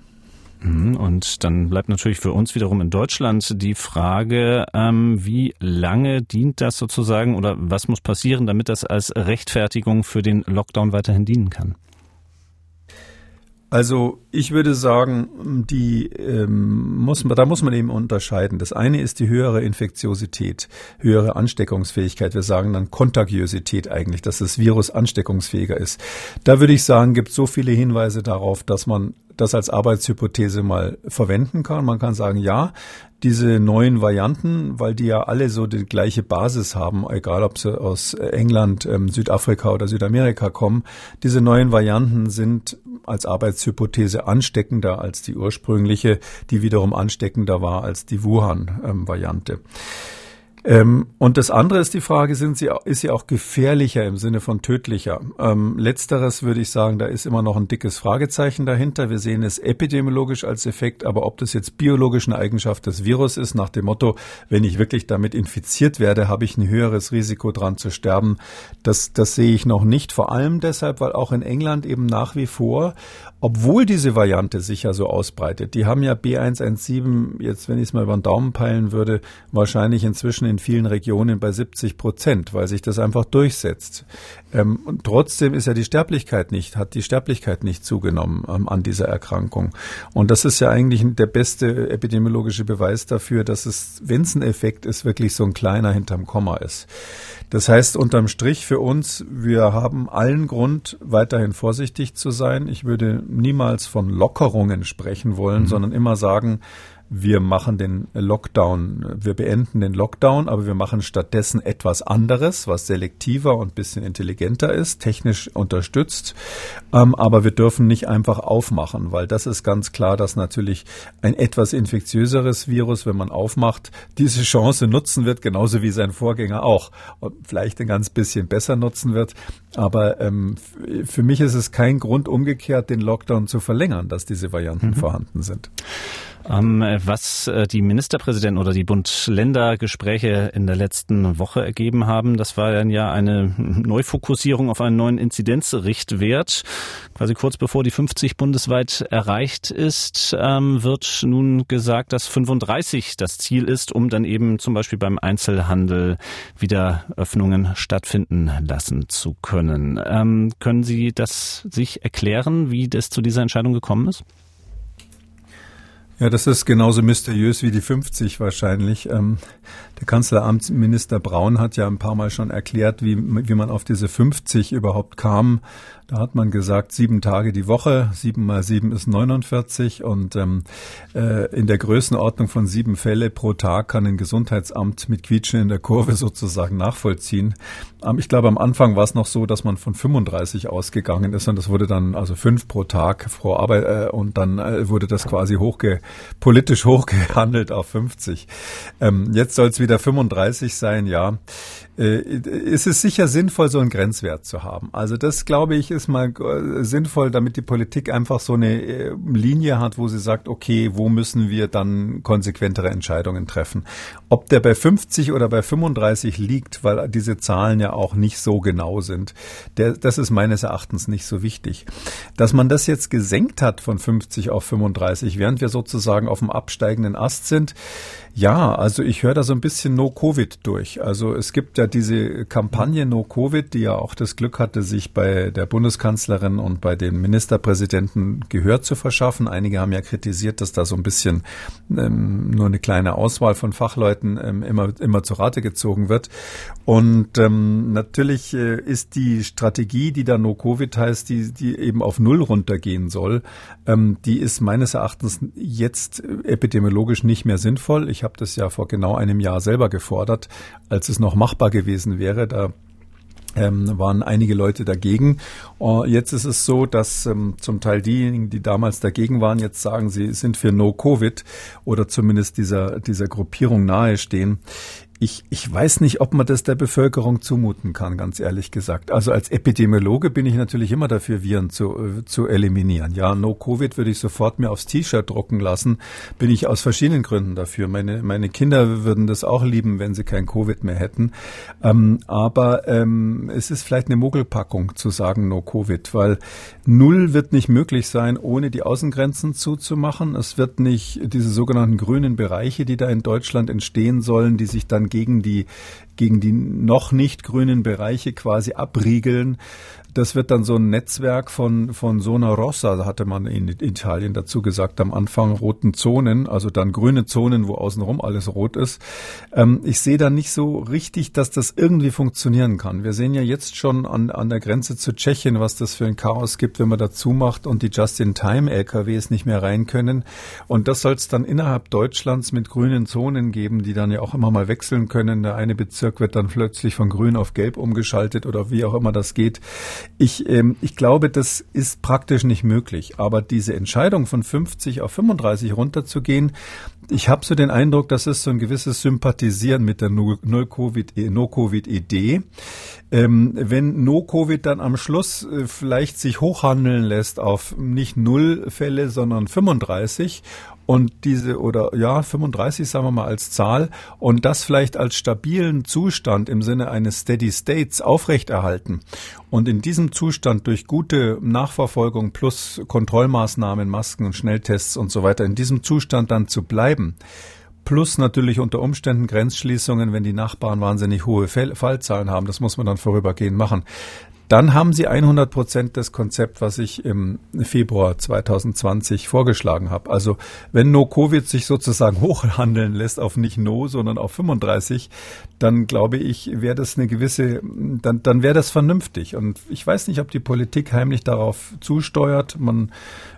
Mhm, und dann bleibt natürlich für uns wiederum in Deutschland die Frage, ähm, wie lange dient das sozusagen oder was muss passieren, damit das als Rechtfertigung für den Lockdown weiterhin dienen kann? Also ich würde sagen, die ähm, muss man, da muss man eben unterscheiden. Das eine ist die höhere Infektiosität, höhere Ansteckungsfähigkeit. Wir sagen dann Kontagiosität eigentlich, dass das Virus ansteckungsfähiger ist. Da würde ich sagen, gibt so viele Hinweise darauf, dass man das als Arbeitshypothese mal verwenden kann. Man kann sagen, ja, diese neuen Varianten, weil die ja alle so die gleiche Basis haben, egal ob sie aus England, ähm, Südafrika oder Südamerika kommen, diese neuen Varianten sind als Arbeitshypothese ansteckender als die ursprüngliche, die wiederum ansteckender war als die Wuhan-Variante. Ähm, und das andere ist die Frage, sind sie, ist sie auch gefährlicher im Sinne von tödlicher? Ähm, letzteres würde ich sagen, da ist immer noch ein dickes Fragezeichen dahinter. Wir sehen es epidemiologisch als Effekt, aber ob das jetzt biologisch eine Eigenschaft des Virus ist, nach dem Motto, wenn ich wirklich damit infiziert werde, habe ich ein höheres Risiko dran zu sterben, das, das sehe ich noch nicht. Vor allem deshalb, weil auch in England eben nach wie vor obwohl diese Variante sich ja so ausbreitet, die haben ja B117, jetzt wenn ich es mal über den Daumen peilen würde, wahrscheinlich inzwischen in vielen Regionen bei 70 Prozent, weil sich das einfach durchsetzt. Ähm, und trotzdem ist ja die Sterblichkeit nicht, hat die Sterblichkeit nicht zugenommen ähm, an dieser Erkrankung. Und das ist ja eigentlich der beste epidemiologische Beweis dafür, dass es, wenn es ein Effekt ist, wirklich so ein kleiner hinterm Komma ist. Das heißt unterm Strich für uns, wir haben allen Grund, weiterhin vorsichtig zu sein. Ich würde niemals von Lockerungen sprechen wollen, mhm. sondern immer sagen, wir machen den Lockdown, wir beenden den Lockdown, aber wir machen stattdessen etwas anderes, was selektiver und bisschen intelligenter ist, technisch unterstützt. Ähm, aber wir dürfen nicht einfach aufmachen, weil das ist ganz klar, dass natürlich ein etwas infektiöseres Virus, wenn man aufmacht, diese Chance nutzen wird, genauso wie sein Vorgänger auch. Und vielleicht ein ganz bisschen besser nutzen wird. Aber ähm, für mich ist es kein Grund, umgekehrt den Lockdown zu verlängern, dass diese Varianten mhm. vorhanden sind. Ähm, was äh, die Ministerpräsidenten oder die Bund-Länder-Gespräche in der letzten Woche ergeben haben, das war dann ja eine Neufokussierung auf einen neuen Inzidenzrichtwert. Quasi kurz bevor die 50 bundesweit erreicht ist, ähm, wird nun gesagt, dass 35 das Ziel ist, um dann eben zum Beispiel beim Einzelhandel wieder Öffnungen stattfinden lassen zu können. Ähm, können Sie das sich erklären, wie das zu dieser Entscheidung gekommen ist? Ja, das ist genauso mysteriös wie die 50 wahrscheinlich. Ähm, der Kanzleramtsminister Braun hat ja ein paar Mal schon erklärt, wie, wie man auf diese 50 überhaupt kam. Da hat man gesagt, sieben Tage die Woche, sieben mal sieben ist 49 und ähm, äh, in der Größenordnung von sieben Fälle pro Tag kann ein Gesundheitsamt mit Quietschen in der Kurve [LAUGHS] sozusagen nachvollziehen. Ähm, ich glaube, am Anfang war es noch so, dass man von 35 ausgegangen ist und das wurde dann also fünf pro Tag pro Arbeit äh, und dann äh, wurde das quasi hochge politisch [LAUGHS] hochgehandelt auf 50. Ähm, jetzt soll es wieder 35 sein, ja. Äh, ist es sicher sinnvoll, so einen Grenzwert zu haben. Also das, glaube ich, ist mal äh, sinnvoll, damit die Politik einfach so eine äh, Linie hat, wo sie sagt, okay, wo müssen wir dann konsequentere Entscheidungen treffen. Ob der bei 50 oder bei 35 liegt, weil diese Zahlen ja auch nicht so genau sind, der, das ist meines Erachtens nicht so wichtig. Dass man das jetzt gesenkt hat von 50 auf 35, während wir sozusagen auf dem absteigenden Ast sind, ja, also ich höre da so ein bisschen No-Covid durch. Also es gibt ja diese Kampagne No-Covid, die ja auch das Glück hatte, sich bei der Bundeskanzlerin und bei den Ministerpräsidenten Gehör zu verschaffen. Einige haben ja kritisiert, dass da so ein bisschen ähm, nur eine kleine Auswahl von Fachleuten ähm, immer, immer zu Rate gezogen wird. Und ähm, natürlich äh, ist die Strategie, die da No-Covid heißt, die, die eben auf Null runtergehen soll, ähm, die ist meines Erachtens jetzt epidemiologisch nicht mehr sinnvoll. Ich habe das ja vor genau einem Jahr selber gefordert, als es noch machbar gewesen wäre. Da ähm, waren einige Leute dagegen. Uh, jetzt ist es so, dass ähm, zum Teil diejenigen, die damals dagegen waren, jetzt sagen, sie sind für No Covid oder zumindest dieser, dieser Gruppierung nahestehen ich, ich weiß nicht, ob man das der Bevölkerung zumuten kann, ganz ehrlich gesagt. Also als Epidemiologe bin ich natürlich immer dafür, Viren zu, äh, zu eliminieren. Ja, No Covid würde ich sofort mir aufs T-Shirt drucken lassen. Bin ich aus verschiedenen Gründen dafür. Meine, meine Kinder würden das auch lieben, wenn sie kein Covid mehr hätten. Ähm, aber ähm, es ist vielleicht eine Mogelpackung zu sagen No Covid, weil Null wird nicht möglich sein, ohne die Außengrenzen zuzumachen. Es wird nicht diese sogenannten grünen Bereiche, die da in Deutschland entstehen sollen, die sich dann gegen die, gegen die noch nicht grünen Bereiche quasi abriegeln. Das wird dann so ein Netzwerk von, von Zona Rossa, hatte man in Italien dazu gesagt, am Anfang roten Zonen, also dann grüne Zonen, wo außenrum alles rot ist. Ähm, ich sehe da nicht so richtig, dass das irgendwie funktionieren kann. Wir sehen ja jetzt schon an, an der Grenze zu Tschechien, was das für ein Chaos gibt, wenn man dazu macht und die Just-in-Time-LKWs nicht mehr rein können. Und das soll es dann innerhalb Deutschlands mit grünen Zonen geben, die dann ja auch immer mal wechseln können. Der eine Bezirk wird dann plötzlich von grün auf gelb umgeschaltet oder wie auch immer das geht. Ich, ähm, ich glaube, das ist praktisch nicht möglich. Aber diese Entscheidung von 50 auf 35 runterzugehen, ich habe so den Eindruck, das ist so ein gewisses Sympathisieren mit der No-Covid-Idee. Ähm, wenn No-Covid dann am Schluss äh, vielleicht sich hochhandeln lässt auf nicht null Fälle, sondern 35 und diese oder ja 35 sagen wir mal als Zahl. Und das vielleicht als stabilen Zustand im Sinne eines Steady States aufrechterhalten. Und in diesem Zustand durch gute Nachverfolgung plus Kontrollmaßnahmen, Masken und Schnelltests und so weiter in diesem Zustand dann zu bleiben. Plus natürlich unter Umständen Grenzschließungen, wenn die Nachbarn wahnsinnig hohe Fallzahlen haben. Das muss man dann vorübergehend machen dann haben Sie 100 Prozent das Konzept, was ich im Februar 2020 vorgeschlagen habe. Also wenn No-Covid sich sozusagen [LAUGHS] hochhandeln lässt auf nicht No, sondern auf 35, dann glaube ich, wäre das eine gewisse, dann, dann wäre das vernünftig. Und ich weiß nicht, ob die Politik heimlich darauf zusteuert. Man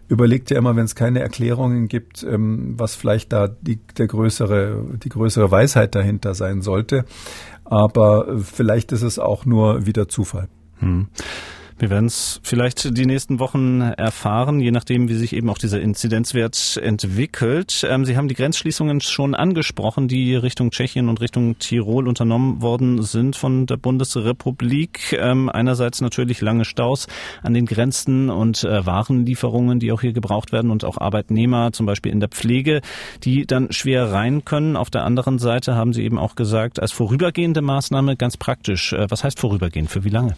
überlegt ja immer, wenn es keine Erklärungen gibt, ähm, was vielleicht da die, der größere, die größere Weisheit dahinter sein sollte. Aber vielleicht ist es auch nur wieder Zufall. Hm. Wir werden es vielleicht die nächsten Wochen erfahren, je nachdem, wie sich eben auch dieser Inzidenzwert entwickelt. Ähm, Sie haben die Grenzschließungen schon angesprochen, die Richtung Tschechien und Richtung Tirol unternommen worden sind von der Bundesrepublik. Ähm, einerseits natürlich lange Staus an den Grenzen und äh, Warenlieferungen, die auch hier gebraucht werden und auch Arbeitnehmer, zum Beispiel in der Pflege, die dann schwer rein können. Auf der anderen Seite haben Sie eben auch gesagt, als vorübergehende Maßnahme ganz praktisch. Äh, was heißt vorübergehend? Für wie lange?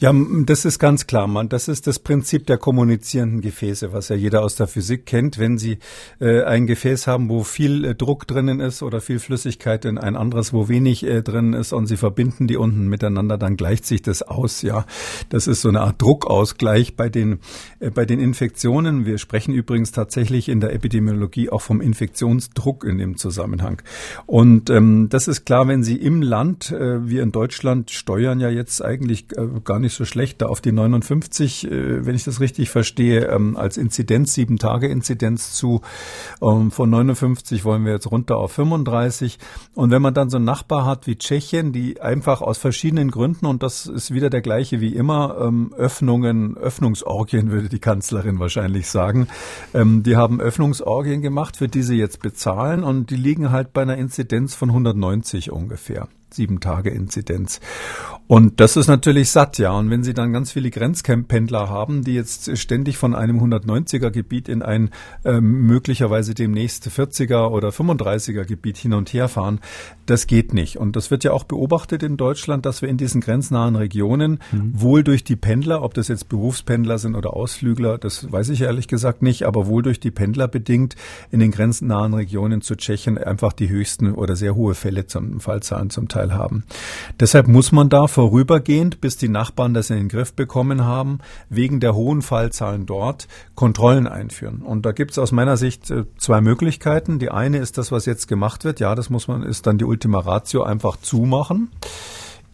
Ja, das ist ganz klar, man. Das ist das Prinzip der kommunizierenden Gefäße, was ja jeder aus der Physik kennt. Wenn Sie äh, ein Gefäß haben, wo viel äh, Druck drinnen ist oder viel Flüssigkeit in ein anderes, wo wenig äh, drin ist und Sie verbinden die unten miteinander, dann gleicht sich das aus. Ja, das ist so eine Art Druckausgleich bei den äh, bei den Infektionen. Wir sprechen übrigens tatsächlich in der Epidemiologie auch vom Infektionsdruck in dem Zusammenhang. Und ähm, das ist klar, wenn Sie im Land, äh, wir in Deutschland steuern ja jetzt eigentlich äh, gar nicht nicht so schlecht, da auf die 59, äh, wenn ich das richtig verstehe, ähm, als Inzidenz, sieben Tage Inzidenz zu. Ähm, von 59 wollen wir jetzt runter auf 35. Und wenn man dann so einen Nachbar hat wie Tschechien, die einfach aus verschiedenen Gründen, und das ist wieder der gleiche wie immer, ähm, Öffnungen, Öffnungsorgien würde die Kanzlerin wahrscheinlich sagen, die haben Öffnungsorgien gemacht, für die sie jetzt bezahlen und die liegen halt bei einer Inzidenz von 190 ungefähr sieben Tage Inzidenz. Und das ist natürlich satt, ja. Und wenn Sie dann ganz viele Grenzpendler haben, die jetzt ständig von einem 190er Gebiet in ein äh, möglicherweise demnächst 40er oder 35er Gebiet hin und her fahren, das geht nicht. Und das wird ja auch beobachtet in Deutschland, dass wir in diesen grenznahen Regionen mhm. wohl durch die Pendler, ob das jetzt Berufspendler sind oder Ausflügler, das weiß ich ehrlich gesagt nicht, aber wohl durch die Pendler bedingt in den grenznahen Regionen zu Tschechien einfach die höchsten oder sehr hohe Fälle zum Fallzahlen zum Teil haben. Deshalb muss man da vorübergehend, bis die Nachbarn das in den Griff bekommen haben, wegen der hohen Fallzahlen dort Kontrollen einführen. Und da gibt es aus meiner Sicht äh, zwei Möglichkeiten. Die eine ist das, was jetzt gemacht wird. Ja, das muss man, ist dann die Ultima Ratio einfach zumachen.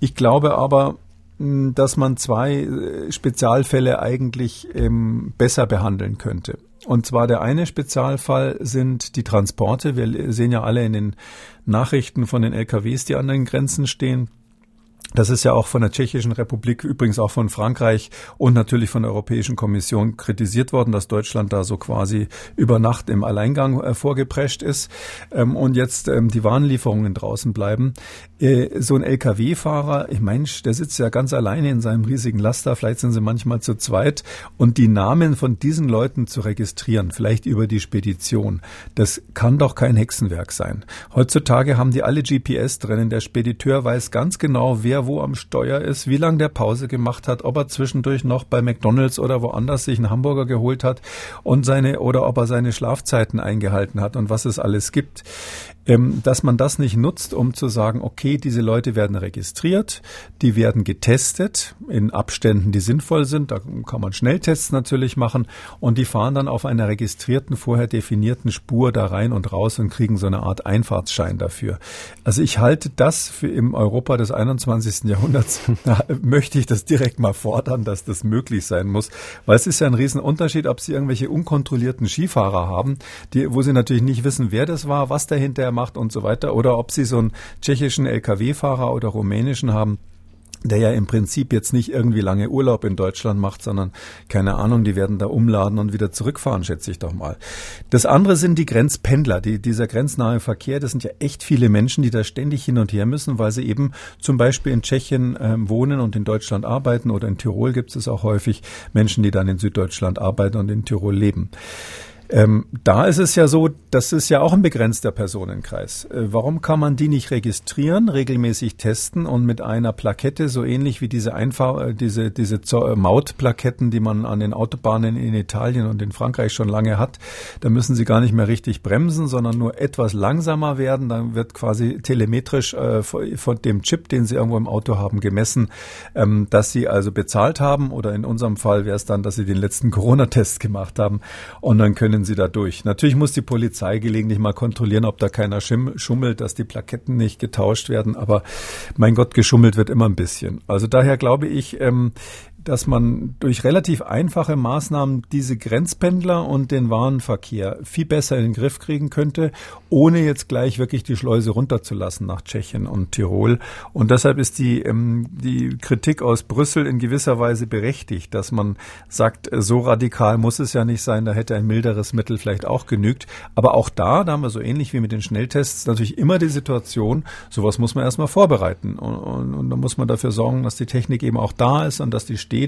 Ich glaube aber, dass man zwei äh, Spezialfälle eigentlich ähm, besser behandeln könnte. Und zwar der eine Spezialfall sind die Transporte. Wir sehen ja alle in den Nachrichten von den LKWs, die an den Grenzen stehen. Das ist ja auch von der Tschechischen Republik, übrigens auch von Frankreich und natürlich von der Europäischen Kommission kritisiert worden, dass Deutschland da so quasi über Nacht im Alleingang äh, vorgeprescht ist ähm, und jetzt ähm, die Warenlieferungen draußen bleiben. Äh, so ein Lkw-Fahrer, ich meine, der sitzt ja ganz alleine in seinem riesigen Laster, vielleicht sind sie manchmal zu zweit und die Namen von diesen Leuten zu registrieren, vielleicht über die Spedition, das kann doch kein Hexenwerk sein. Heutzutage haben die alle GPS drinnen, der Spediteur weiß ganz genau, wer wer wo am Steuer ist, wie lange der Pause gemacht hat, ob er zwischendurch noch bei McDonalds oder woanders sich einen Hamburger geholt hat und seine oder ob er seine Schlafzeiten eingehalten hat und was es alles gibt ähm, dass man das nicht nutzt, um zu sagen, okay, diese Leute werden registriert, die werden getestet in Abständen, die sinnvoll sind. Da kann man Schnelltests natürlich machen und die fahren dann auf einer registrierten, vorher definierten Spur da rein und raus und kriegen so eine Art Einfahrtsschein dafür. Also ich halte das für im Europa des 21. Jahrhunderts, da [LAUGHS] möchte ich das direkt mal fordern, dass das möglich sein muss, weil es ist ja ein Riesenunterschied, ob Sie irgendwelche unkontrollierten Skifahrer haben, die, wo Sie natürlich nicht wissen, wer das war, was dahinter er macht und so weiter, oder ob sie so einen tschechischen Lkw-Fahrer oder rumänischen haben, der ja im Prinzip jetzt nicht irgendwie lange Urlaub in Deutschland macht, sondern keine Ahnung, die werden da umladen und wieder zurückfahren, schätze ich doch mal. Das andere sind die Grenzpendler, die, dieser grenznahe Verkehr. Das sind ja echt viele Menschen, die da ständig hin und her müssen, weil sie eben zum Beispiel in Tschechien äh, wohnen und in Deutschland arbeiten oder in Tirol gibt es auch häufig Menschen, die dann in Süddeutschland arbeiten und in Tirol leben. Ähm, da ist es ja so, das ist ja auch ein begrenzter Personenkreis. Äh, warum kann man die nicht registrieren, regelmäßig testen und mit einer Plakette, so ähnlich wie diese Einfach äh, diese, diese äh, Mautplaketten, die man an den Autobahnen in Italien und in Frankreich schon lange hat, da müssen sie gar nicht mehr richtig bremsen, sondern nur etwas langsamer werden. Dann wird quasi telemetrisch äh, von dem Chip, den sie irgendwo im Auto haben, gemessen, ähm, dass sie also bezahlt haben oder in unserem Fall wäre es dann, dass sie den letzten Corona-Test gemacht haben und dann können können Sie da durch. Natürlich muss die Polizei gelegentlich mal kontrollieren, ob da keiner schummelt, dass die Plaketten nicht getauscht werden. Aber mein Gott, geschummelt wird immer ein bisschen. Also daher glaube ich, ähm, dass man durch relativ einfache Maßnahmen diese Grenzpendler und den Warenverkehr viel besser in den Griff kriegen könnte, ohne jetzt gleich wirklich die Schleuse runterzulassen nach Tschechien und Tirol. Und deshalb ist die, ähm, die Kritik aus Brüssel in gewisser Weise berechtigt, dass man sagt, so radikal muss es ja nicht sein, da hätte ein milderes Mittel vielleicht auch genügt. Aber auch da, da haben wir so ähnlich wie mit den Schnelltests natürlich immer die Situation, sowas muss man erstmal vorbereiten. Und, und, und da muss man dafür sorgen, dass die Technik eben auch da ist und dass die steht.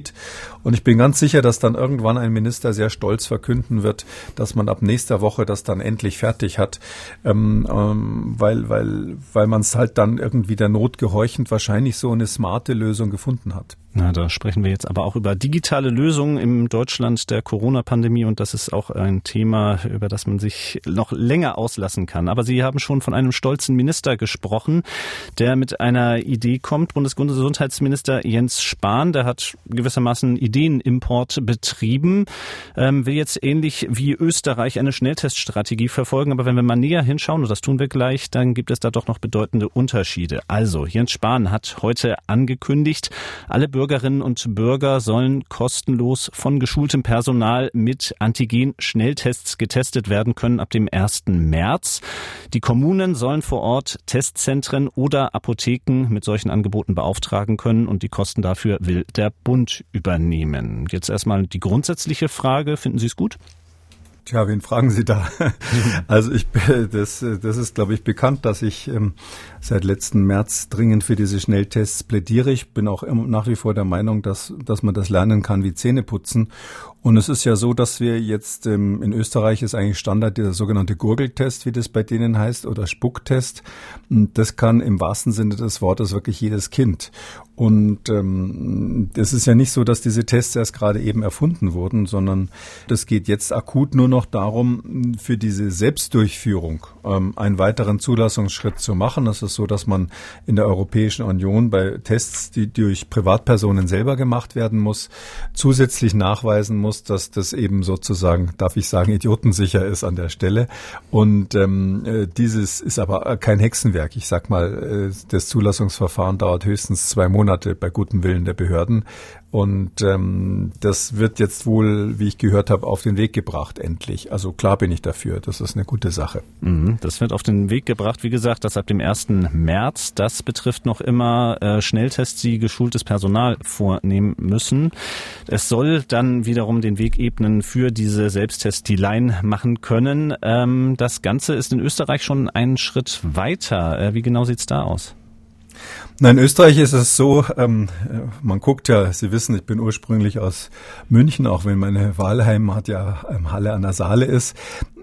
Und ich bin ganz sicher, dass dann irgendwann ein Minister sehr stolz verkünden wird, dass man ab nächster Woche das dann endlich fertig hat, ähm, ähm, weil, weil, weil man es halt dann irgendwie der Not gehorchend wahrscheinlich so eine smarte Lösung gefunden hat. Na, da sprechen wir jetzt aber auch über digitale Lösungen im Deutschland der Corona-Pandemie und das ist auch ein Thema, über das man sich noch länger auslassen kann. Aber Sie haben schon von einem stolzen Minister gesprochen, der mit einer Idee kommt. Bundesgesundheitsminister Jens Spahn, der hat gewissermaßen Ideenimport betrieben, ähm, will jetzt ähnlich wie Österreich eine Schnellteststrategie verfolgen. Aber wenn wir mal näher hinschauen, und das tun wir gleich, dann gibt es da doch noch bedeutende Unterschiede. Also, Jens Spahn hat heute angekündigt, alle Bürger Bürgerinnen und Bürger sollen kostenlos von geschultem Personal mit Antigen-Schnelltests getestet werden können ab dem 1. März. Die Kommunen sollen vor Ort Testzentren oder Apotheken mit solchen Angeboten beauftragen können und die Kosten dafür will der Bund übernehmen. Jetzt erstmal die grundsätzliche Frage. Finden Sie es gut? Tja, wen fragen Sie da? [LAUGHS] Also ich, das, das ist, glaube ich, bekannt, dass ich ähm, seit letzten März dringend für diese Schnelltests plädiere. Ich bin auch nach wie vor der Meinung, dass, dass man das lernen kann wie Zähne putzen. Und es ist ja so, dass wir jetzt ähm, in Österreich ist eigentlich Standard der sogenannte Gurgeltest, wie das bei denen heißt, oder Spucktest. Und das kann im wahrsten Sinne des Wortes wirklich jedes Kind. Und ähm, das ist ja nicht so, dass diese Tests erst gerade eben erfunden wurden, sondern das geht jetzt akut nur noch darum, für diese Selbstdurchführung ähm, einen weiteren Zulassungsschritt zu machen. Das ist so, dass man in der Europäischen Union bei Tests, die durch Privatpersonen selber gemacht werden muss, zusätzlich nachweisen muss, dass das eben sozusagen, darf ich sagen, idiotensicher ist an der Stelle. Und ähm, äh, dieses ist aber kein Hexenwerk. Ich sag mal, äh, das Zulassungsverfahren dauert höchstens zwei Monate bei gutem Willen der Behörden. Und ähm, das wird jetzt wohl, wie ich gehört habe, auf den Weg gebracht, endlich. Also klar bin ich dafür. Das ist eine gute Sache. Mhm, das wird auf den Weg gebracht. Wie gesagt, das ab dem 1. März. Das betrifft noch immer äh, Schnelltests, die geschultes Personal vornehmen müssen. Es soll dann wiederum den Weg ebnen für diese Selbsttests, die Laien machen können. Ähm, das Ganze ist in Österreich schon einen Schritt weiter. Äh, wie genau sieht's da aus? Nein, in Österreich ist es so, ähm, man guckt ja, Sie wissen, ich bin ursprünglich aus München, auch wenn meine Wahlheim ja ähm, Halle an der Saale ist.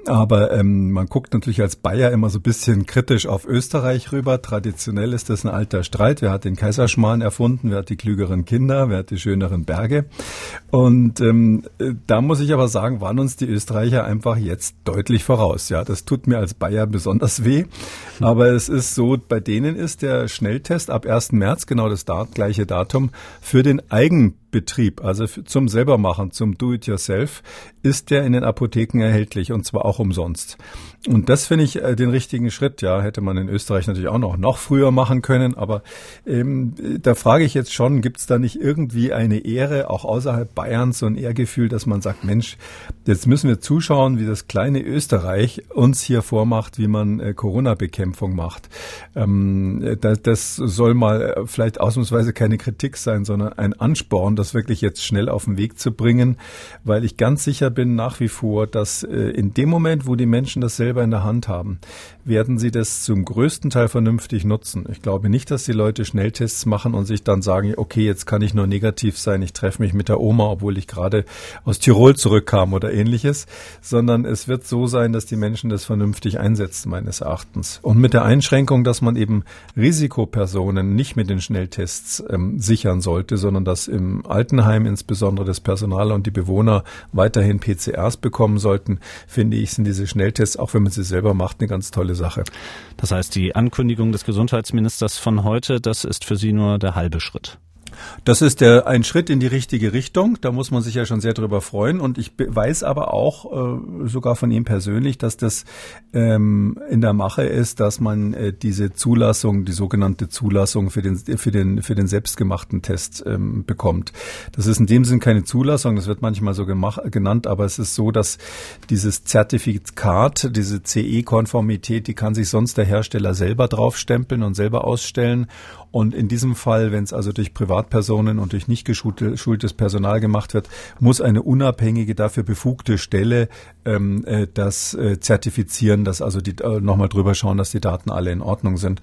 Aber ähm, man guckt natürlich als Bayer immer so ein bisschen kritisch auf Österreich rüber. Traditionell ist das ein alter Streit. Wer hat den Kaiserschmarrn erfunden? Wer hat die klügeren Kinder? Wer hat die schöneren Berge? Und ähm, da muss ich aber sagen, waren uns die Österreicher einfach jetzt deutlich voraus. Ja, das tut mir als Bayer besonders weh. Aber es ist so, bei denen ist der Schnelltest ab 1. März, genau das gleiche Datum, für den Eigen Betrieb, also zum selbermachen, zum Do-it-yourself, ist der in den Apotheken erhältlich und zwar auch umsonst. Und das finde ich äh, den richtigen Schritt. Ja, hätte man in Österreich natürlich auch noch noch früher machen können, aber ähm, da frage ich jetzt schon, gibt es da nicht irgendwie eine Ehre auch außerhalb Bayerns so ein Ehrgefühl, dass man sagt, Mensch, jetzt müssen wir zuschauen, wie das kleine Österreich uns hier vormacht, wie man äh, Corona-Bekämpfung macht. Ähm, das, das soll mal äh, vielleicht ausnahmsweise keine Kritik sein, sondern ein Ansporn das wirklich jetzt schnell auf den Weg zu bringen, weil ich ganz sicher bin nach wie vor, dass äh, in dem Moment, wo die Menschen das selber in der Hand haben, werden sie das zum größten Teil vernünftig nutzen. Ich glaube nicht, dass die Leute Schnelltests machen und sich dann sagen, okay, jetzt kann ich nur negativ sein, ich treffe mich mit der Oma, obwohl ich gerade aus Tirol zurückkam oder ähnliches, sondern es wird so sein, dass die Menschen das vernünftig einsetzen, meines Erachtens. Und mit der Einschränkung, dass man eben Risikopersonen nicht mit den Schnelltests ähm, sichern sollte, sondern dass im Altenheim insbesondere das Personal und die Bewohner weiterhin PCRs bekommen sollten, finde ich, sind diese Schnelltests, auch wenn man sie selber macht, eine ganz tolle Sache. Das heißt, die Ankündigung des Gesundheitsministers von heute, das ist für Sie nur der halbe Schritt. Das ist der, ein Schritt in die richtige Richtung. Da muss man sich ja schon sehr drüber freuen. Und ich weiß aber auch, äh, sogar von ihm persönlich, dass das ähm, in der Mache ist, dass man äh, diese Zulassung, die sogenannte Zulassung für den, für den, für den selbstgemachten Test ähm, bekommt. Das ist in dem Sinn keine Zulassung, das wird manchmal so gemacht, genannt, aber es ist so, dass dieses Zertifikat, diese CE-Konformität, die kann sich sonst der Hersteller selber draufstempeln und selber ausstellen. Und in diesem Fall, wenn es also durch Privatpersonen und durch nicht geschultes Personal gemacht wird, muss eine unabhängige, dafür befugte Stelle ähm, äh, das äh, zertifizieren, dass also die äh, nochmal drüber schauen, dass die Daten alle in Ordnung sind.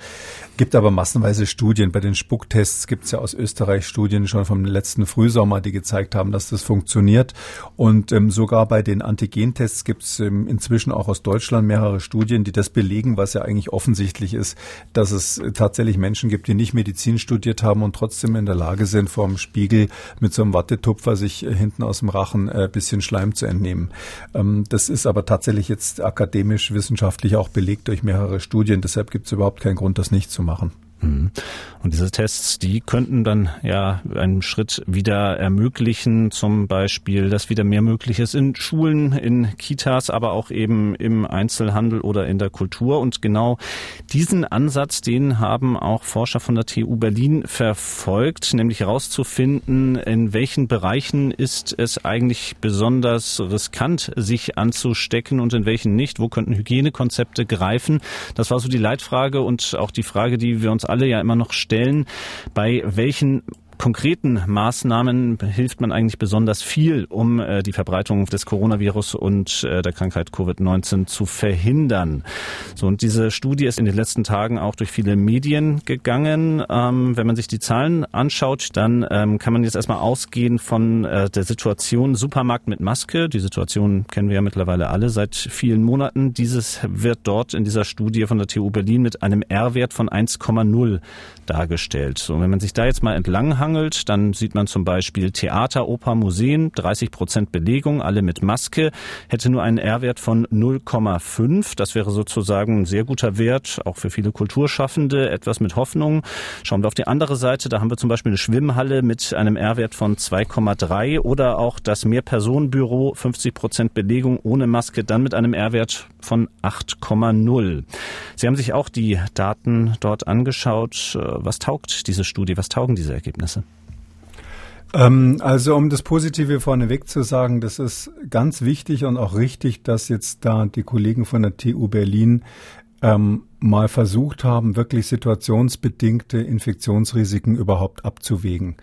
Gibt aber massenweise Studien. Bei den Spucktests gibt es ja aus Österreich Studien schon vom letzten Frühsommer, die gezeigt haben, dass das funktioniert. Und ähm, sogar bei den Antigentests gibt es ähm, inzwischen auch aus Deutschland mehrere Studien, die das belegen, was ja eigentlich offensichtlich ist, dass es tatsächlich Menschen gibt, die nicht Medizin studiert haben und trotzdem in der Lage sind, vorm Spiegel mit so einem Wattetupfer sich äh, hinten aus dem Rachen äh, bisschen Schleim zu entnehmen. Ähm, das ist aber tatsächlich jetzt akademisch, wissenschaftlich auch belegt durch mehrere Studien. Deshalb gibt es überhaupt keinen Grund, das nicht zu machen. Mhm. Und diese Tests, die könnten dann ja einen Schritt wieder ermöglichen, zum Beispiel, dass wieder mehr möglich ist in Schulen, in Kitas, aber auch eben im Einzelhandel oder in der Kultur. Und genau diesen Ansatz, den haben auch Forscher von der TU Berlin verfolgt, nämlich herauszufinden, in welchen Bereichen ist es eigentlich besonders riskant, sich anzustecken und in welchen nicht. Wo könnten Hygienekonzepte greifen? Das war so die Leitfrage und auch die Frage, die wir uns alle ja immer noch stellen, bei welchen konkreten Maßnahmen hilft man eigentlich besonders viel, um äh, die Verbreitung des Coronavirus und äh, der Krankheit Covid-19 zu verhindern. So und diese Studie ist in den letzten Tagen auch durch viele Medien gegangen. Ähm, wenn man sich die Zahlen anschaut, dann ähm, kann man jetzt erstmal ausgehen von äh, der Situation Supermarkt mit Maske. Die Situation kennen wir ja mittlerweile alle seit vielen Monaten. Dieses wird dort in dieser Studie von der TU Berlin mit einem R-Wert von 1,0 dargestellt. So, wenn man sich da jetzt mal entlang hangelt, dann sieht man zum Beispiel Theater, Oper, Museen, 30 Prozent Belegung, alle mit Maske, hätte nur einen R-Wert von 0,5. Das wäre sozusagen ein sehr guter Wert, auch für viele Kulturschaffende, etwas mit Hoffnung. Schauen wir auf die andere Seite, da haben wir zum Beispiel eine Schwimmhalle mit einem R-Wert von 2,3 oder auch das Mehrpersonenbüro, 50 Prozent Belegung ohne Maske, dann mit einem R-Wert von 8,0. Sie haben sich auch die Daten dort angeschaut. Was taugt diese Studie? Was taugen diese Ergebnisse? Ähm, also um das Positive vorneweg zu sagen, das ist ganz wichtig und auch richtig, dass jetzt da die Kollegen von der TU Berlin ähm, mal versucht haben, wirklich situationsbedingte Infektionsrisiken überhaupt abzuwägen.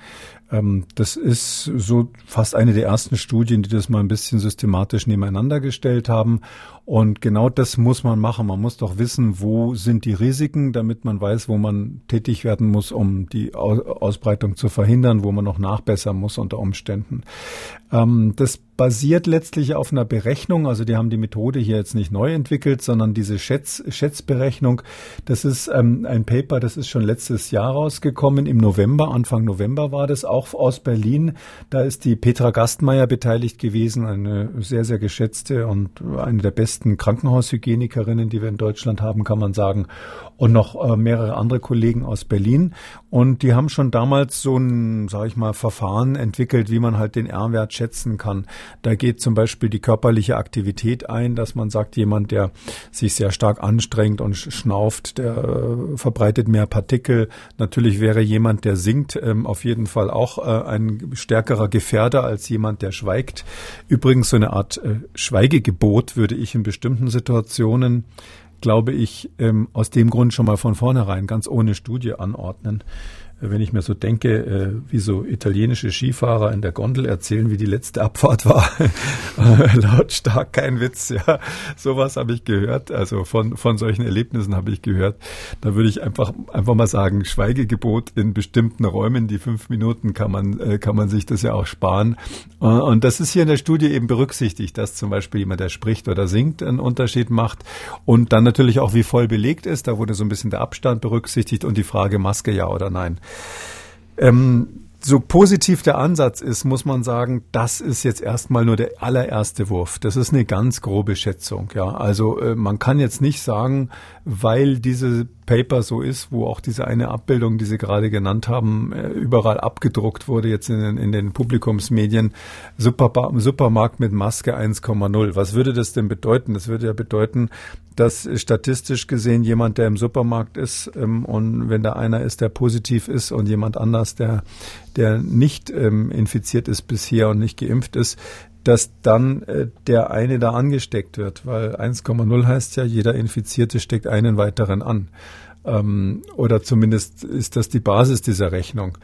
Ähm, das ist so fast eine der ersten Studien, die das mal ein bisschen systematisch nebeneinander gestellt haben. Und genau das muss man machen. Man muss doch wissen, wo sind die Risiken, damit man weiß, wo man tätig werden muss, um die Ausbreitung zu verhindern, wo man noch nachbessern muss unter Umständen. Ähm, das basiert letztlich auf einer Berechnung. Also die haben die Methode hier jetzt nicht neu entwickelt, sondern diese Schätz, Schätzberechnung. Das ist ähm, ein Paper, das ist schon letztes Jahr rausgekommen. Im November, Anfang November war das auch aus Berlin. Da ist die Petra Gastmeier beteiligt gewesen, eine sehr, sehr geschätzte und eine der besten Krankenhaushygienikerinnen, die wir in Deutschland haben, kann man sagen. Und noch äh, mehrere andere Kollegen aus Berlin. Und die haben schon damals so ein, sage ich mal, Verfahren entwickelt, wie man halt den R-Wert schätzen kann. Da geht zum Beispiel die körperliche Aktivität ein, dass man sagt, jemand, der sich sehr stark anstrengt und schnauft, der äh, verbreitet mehr Partikel. Natürlich wäre jemand, der singt, ähm, auf jeden Fall auch äh, ein stärkerer Gefährder als jemand, der schweigt. Übrigens so eine Art Schweigegebot würde ich in bestimmten Situationen glaube ich, ähm, aus dem Grund schon mal von vornherein ganz ohne Studie anordnen wenn ich mir so denke, äh, wie so italienische Skifahrer in der Gondel erzählen, wie die letzte Abfahrt war, [LAUGHS] lautstark, kein Witz, ja, sowas habe ich gehört, also von, von solchen Erlebnissen habe ich gehört. Da würde ich einfach, einfach mal sagen, Schweigegebot in bestimmten Räumen, die fünf Minuten kann man, äh, kann man sich das ja auch sparen. Äh, und das ist hier in der Studie eben berücksichtigt, dass zum Beispiel jemand, der spricht oder singt, einen Unterschied macht und dann natürlich auch, wie voll belegt ist, da wurde so ein bisschen der Abstand berücksichtigt und die Frage Maske ja oder nein. Ähm, so positiv der Ansatz ist, muss man sagen, das ist jetzt erstmal nur der allererste Wurf. Das ist eine ganz grobe Schätzung. Ja, also äh, man kann jetzt nicht sagen, weil diese Paper so ist, wo auch diese eine Abbildung, die Sie gerade genannt haben, äh, überall abgedruckt wurde, jetzt in den, in den Publikumsmedien, Super, Supermarkt mit Maske 1,0. Was würde das denn bedeuten? Das würde ja bedeuten, dass statistisch gesehen jemand, der im Supermarkt ist ähm, und wenn da einer ist, der positiv ist und jemand anders, der, der nicht ähm, infiziert ist bisher und nicht geimpft ist, dass dann äh, der eine da angesteckt wird, weil 1,0 heißt ja, jeder Infizierte steckt einen weiteren an. Ähm, oder zumindest ist das die Basis dieser Rechnung.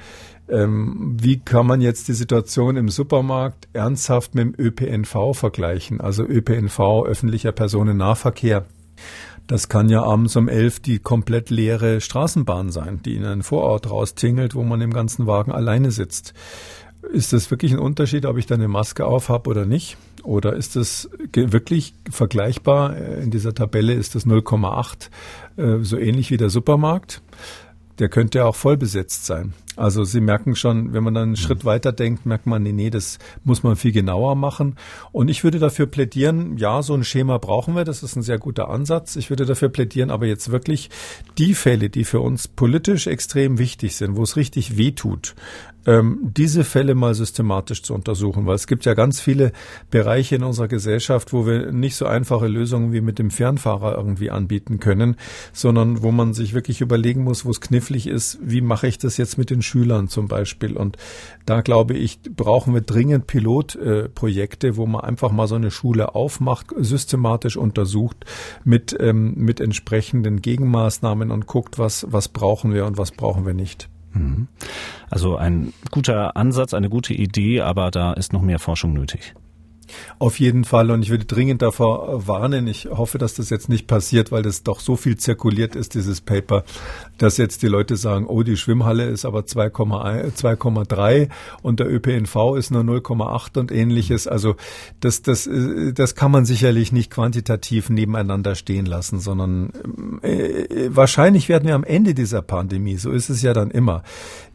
Ähm, wie kann man jetzt die Situation im Supermarkt ernsthaft mit dem ÖPNV vergleichen? Also ÖPNV, öffentlicher Personennahverkehr. Das kann ja abends um elf die komplett leere Straßenbahn sein, die in einen Vorort raustingelt, wo man im ganzen Wagen alleine sitzt. Ist das wirklich ein Unterschied, ob ich da eine Maske auf habe oder nicht? Oder ist das wirklich vergleichbar? Äh, in dieser Tabelle ist das 0,8, äh, so ähnlich wie der Supermarkt. Der könnte ja auch voll besetzt sein. Also Sie merken schon, wenn man dann einen Schritt weiter denkt, merkt man, nee, nee, das muss man viel genauer machen. Und ich würde dafür plädieren, ja, so ein Schema brauchen wir, das ist ein sehr guter Ansatz. Ich würde dafür plädieren, aber jetzt wirklich die Fälle, die für uns politisch extrem wichtig sind, wo es richtig weh tut, ähm, diese Fälle mal systematisch zu untersuchen, weil es gibt ja ganz viele Bereiche in unserer Gesellschaft, wo wir nicht so einfache Lösungen wie mit dem Fernfahrer irgendwie anbieten können, sondern wo man sich wirklich überlegen muss, wo es knifflig ist, wie mache ich das jetzt mit den Schülern zum Beispiel. Und da glaube ich, brauchen wir dringend Pilotprojekte, wo man einfach mal so eine Schule aufmacht, systematisch untersucht mit, ähm, mit entsprechenden Gegenmaßnahmen und guckt, was, was brauchen wir und was brauchen wir nicht. Mhm. Also ein guter Ansatz, eine gute Idee, aber da ist noch mehr Forschung nötig. Auf jeden Fall. Und ich würde dringend davor warnen. Ich hoffe, dass das jetzt nicht passiert, weil das doch so viel zirkuliert ist, dieses Paper, dass jetzt die Leute sagen, oh, die Schwimmhalle ist aber 2,3 und der ÖPNV ist nur 0,8 und ähnliches. Also das, das, das kann man sicherlich nicht quantitativ nebeneinander stehen lassen, sondern äh, wahrscheinlich werden wir am Ende dieser Pandemie, so ist es ja dann immer,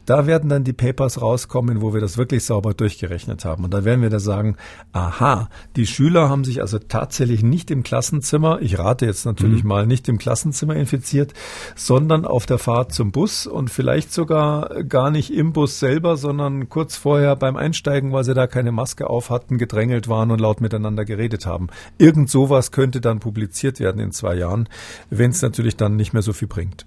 da werden dann die Papers rauskommen, wo wir das wirklich sauber durchgerechnet haben. Und da werden wir da sagen, aha, die Schüler haben sich also tatsächlich nicht im Klassenzimmer, ich rate jetzt natürlich mhm. mal, nicht im Klassenzimmer infiziert, sondern auf der Fahrt zum Bus und vielleicht sogar gar nicht im Bus selber, sondern kurz vorher beim Einsteigen, weil sie da keine Maske auf hatten, gedrängelt waren und laut miteinander geredet haben. Irgend sowas könnte dann publiziert werden in zwei Jahren, wenn es natürlich dann nicht mehr so viel bringt.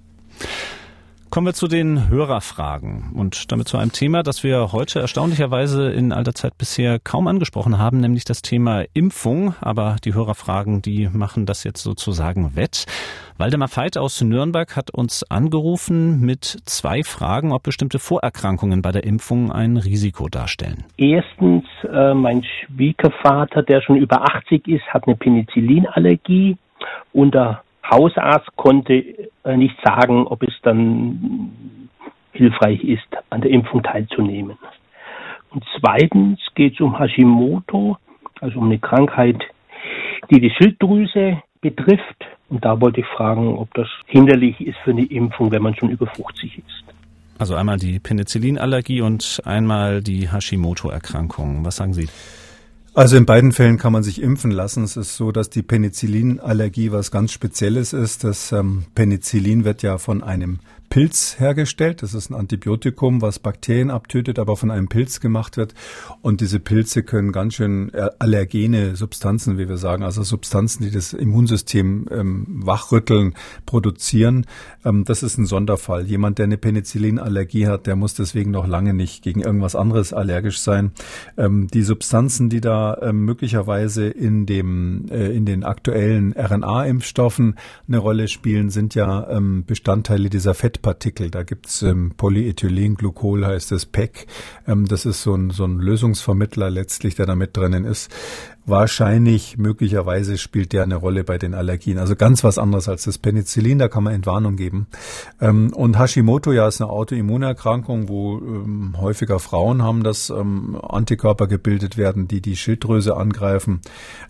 Kommen wir zu den Hörerfragen und damit zu einem Thema, das wir heute erstaunlicherweise in alter Zeit bisher kaum angesprochen haben, nämlich das Thema Impfung. Aber die Hörerfragen, die machen das jetzt sozusagen wett. Waldemar Veit aus Nürnberg hat uns angerufen mit zwei Fragen, ob bestimmte Vorerkrankungen bei der Impfung ein Risiko darstellen. Erstens, äh, mein Schwiegervater, der schon über 80 ist, hat eine Penicillinallergie und der Hausarzt konnte äh, nicht sagen, ob es dann hilfreich ist, an der Impfung teilzunehmen. Und zweitens geht es um Hashimoto, also um eine Krankheit, die die Schilddrüse betrifft. Und da wollte ich fragen, ob das hinderlich ist für eine Impfung, wenn man schon über 50 ist. Also einmal die Penicillinallergie und einmal die Hashimoto-Erkrankung. Was sagen Sie? Also in beiden Fällen kann man sich impfen lassen. Es ist so, dass die Penicillinallergie was ganz Spezielles ist. Das ähm, Penicillin wird ja von einem Pilz hergestellt. Das ist ein Antibiotikum, was Bakterien abtötet, aber von einem Pilz gemacht wird. Und diese Pilze können ganz schön äh, allergene Substanzen, wie wir sagen, also Substanzen, die das Immunsystem ähm, wachrütteln, produzieren. Ähm, das ist ein Sonderfall. Jemand, der eine Penicillinallergie hat, der muss deswegen noch lange nicht gegen irgendwas anderes allergisch sein. Ähm, die Substanzen, die da ähm, möglicherweise in dem äh, in den aktuellen RNA-Impfstoffen eine Rolle spielen, sind ja ähm, Bestandteile dieser Fett Fettpartikel. Da gibt's ähm, Polyethylenglycol, heißt es PEC. Ähm, das ist so ein, so ein Lösungsvermittler letztlich, der da mit drinnen ist. Wahrscheinlich, möglicherweise spielt der eine Rolle bei den Allergien. Also ganz was anderes als das Penicillin, da kann man Entwarnung geben. Ähm, und Hashimoto ja ist eine Autoimmunerkrankung, wo ähm, häufiger Frauen haben, dass ähm, Antikörper gebildet werden, die die Schilddrüse angreifen.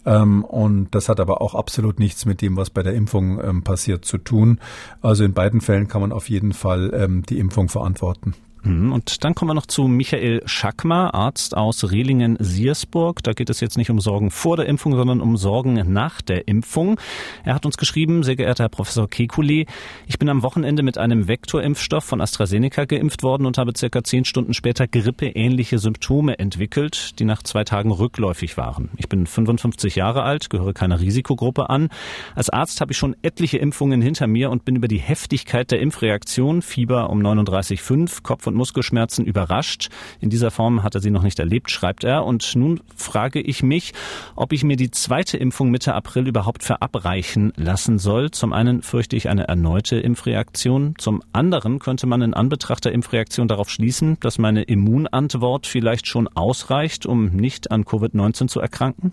Und das hat aber auch absolut nichts mit dem, was bei der Impfung passiert, zu tun. Also in beiden Fällen kann man auf jeden Fall die Impfung verantworten. Mhm. Und dann kommen wir noch zu Michael Schackmer, Arzt aus Rehlingen-Siersburg. Da geht es jetzt nicht um Sorgen vor der Impfung, sondern um Sorgen nach der Impfung. Er hat uns geschrieben, sehr geehrter Herr Professor Kekulé, ich bin am Wochenende mit einem Vektorimpfstoff von AstraZeneca geimpft worden und habe circa zehn Stunden später grippeähnliche Symptome entwickelt, die nach zwei Tagen rückläufig waren. Ich bin 55 Jahre alt, gehöre keiner Risikogruppe an. Als Arzt habe ich schon etliche Impfungen hinter mir und bin über die Heftigkeit der Impfreaktion, Fieber um 39,5, Kopf- und Muskelschmerzen überrascht. In dieser Form hat er sie noch nicht erlebt, schreibt er. Und nun frage ich mich, ob ich mir die zweite Impfung Mitte April überhaupt verabreichen lassen soll. Zum einen fürchte ich eine erneute Impfreaktion. Zum anderen könnte man in Anbetracht der Impfreaktion darauf schließen, dass meine Immunantwort vielleicht schon ausreicht, um nicht an Covid-19 zu erkranken?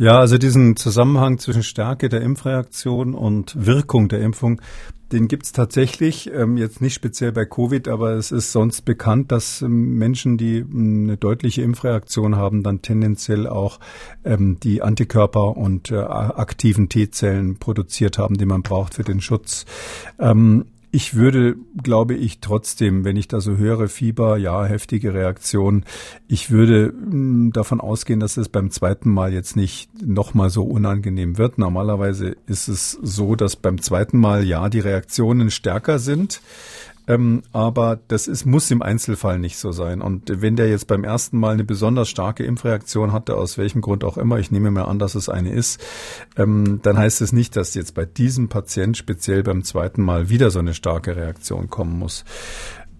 Ja, also diesen Zusammenhang zwischen Stärke der Impfreaktion und Wirkung der Impfung, den gibt's tatsächlich, ähm, jetzt nicht speziell bei Covid, aber es ist sonst bekannt, dass ähm, Menschen, die ähm, eine deutliche Impfreaktion haben, dann tendenziell auch ähm, die Antikörper und äh, aktiven T-Zellen produziert haben, die man braucht für den Schutz. Ich würde, glaube ich, trotzdem, wenn ich da so höre, Fieber, ja, heftige Reaktion, ich würde hm, davon ausgehen, dass es beim zweiten Mal jetzt nicht nochmal so unangenehm wird. Normalerweise ist es so, dass beim zweiten Mal ja die Reaktionen stärker sind. Ähm, aber das ist, muss im Einzelfall nicht so sein. Und wenn der jetzt beim ersten Mal eine besonders starke Impfreaktion hatte, aus welchem Grund auch immer, ich nehme mal an, dass es eine ist, ähm, dann heißt es nicht, dass jetzt bei diesem Patient speziell beim zweiten Mal wieder so eine starke Reaktion kommen muss.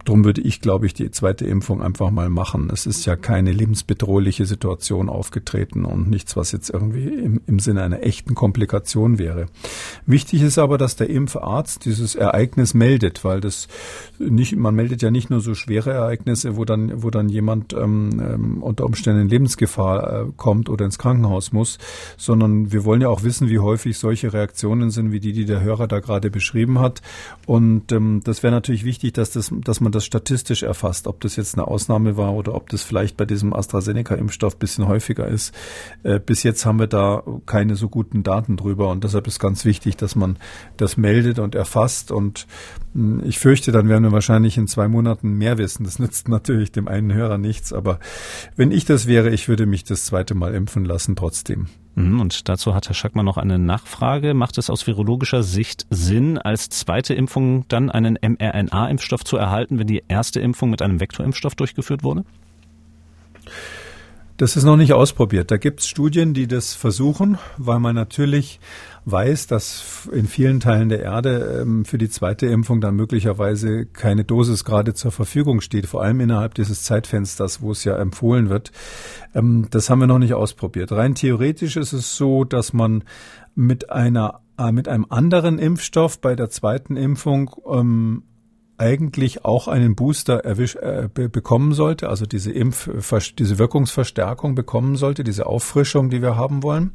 Drum würde ich, glaube ich, die zweite Impfung einfach mal machen. Es ist ja keine lebensbedrohliche Situation aufgetreten und nichts, was jetzt irgendwie im, im Sinne einer echten Komplikation wäre. Wichtig ist aber, dass der Impfarzt dieses Ereignis meldet, weil das nicht, man meldet ja nicht nur so schwere Ereignisse, wo dann, wo dann jemand ähm, ähm unter Umständen in Lebensgefahr äh, kommt oder ins Krankenhaus muss, sondern wir wollen ja auch wissen, wie häufig solche Reaktionen sind, wie die, die der Hörer da gerade beschrieben hat. Und ähm, das wäre natürlich wichtig, dass das, dass man man das statistisch erfasst, ob das jetzt eine Ausnahme war oder ob das vielleicht bei diesem AstraZeneca-Impfstoff bisschen häufiger ist. Äh, bis jetzt haben wir da keine so guten Daten drüber und deshalb ist ganz wichtig, dass man das meldet und erfasst und hm, ich fürchte, dann werden wir wahrscheinlich in zwei Monaten mehr wissen. Das nützt natürlich dem einen Hörer nichts, aber wenn ich das wäre, ich würde mich das zweite Mal impfen lassen trotzdem. Mhm, und dazu hat Herr Schackmann noch eine Nachfrage. Macht es aus virologischer Sicht Sinn, als zweite Impfung dann einen mRNA-Impfstoff zu erhalten, wenn die erste Impfung mit einem Vektorimpfstoff durchgeführt wurde? Das ist noch nicht ausprobiert. Da gibt es Studien, die das versuchen, weil man natürlich weiß, dass in vielen Teilen der Erde ähm, für die zweite Impfung dann möglicherweise keine Dosis gerade zur Verfügung steht, vor allem innerhalb dieses Zeitfensters, wo es ja empfohlen wird. Ähm, das haben wir noch nicht ausprobiert. Rein theoretisch ist es so, dass man mit einer äh, mit einem anderen Impfstoff bei der zweiten Impfung ähm, eigentlich auch einen Booster erwisch, äh, bekommen sollte, also diese Impf, diese Wirkungsverstärkung bekommen sollte, diese Auffrischung, die wir haben wollen.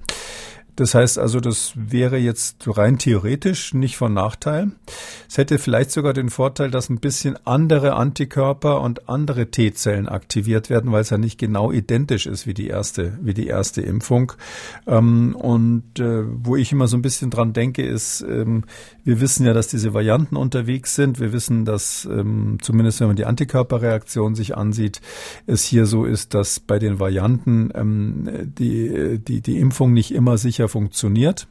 Das heißt also, das wäre jetzt rein theoretisch nicht von Nachteil. Es hätte vielleicht sogar den Vorteil, dass ein bisschen andere Antikörper und andere T-Zellen aktiviert werden, weil es ja nicht genau identisch ist wie die erste, wie die erste Impfung. Ähm, und äh, wo ich immer so ein bisschen dran denke, ist, ähm, wir wissen ja, dass diese Varianten unterwegs sind. Wir wissen, dass ähm, zumindest wenn man die Antikörperreaktion sich ansieht, es hier so ist, dass bei den Varianten die, die, die Impfung nicht immer sicher sicher funktioniert.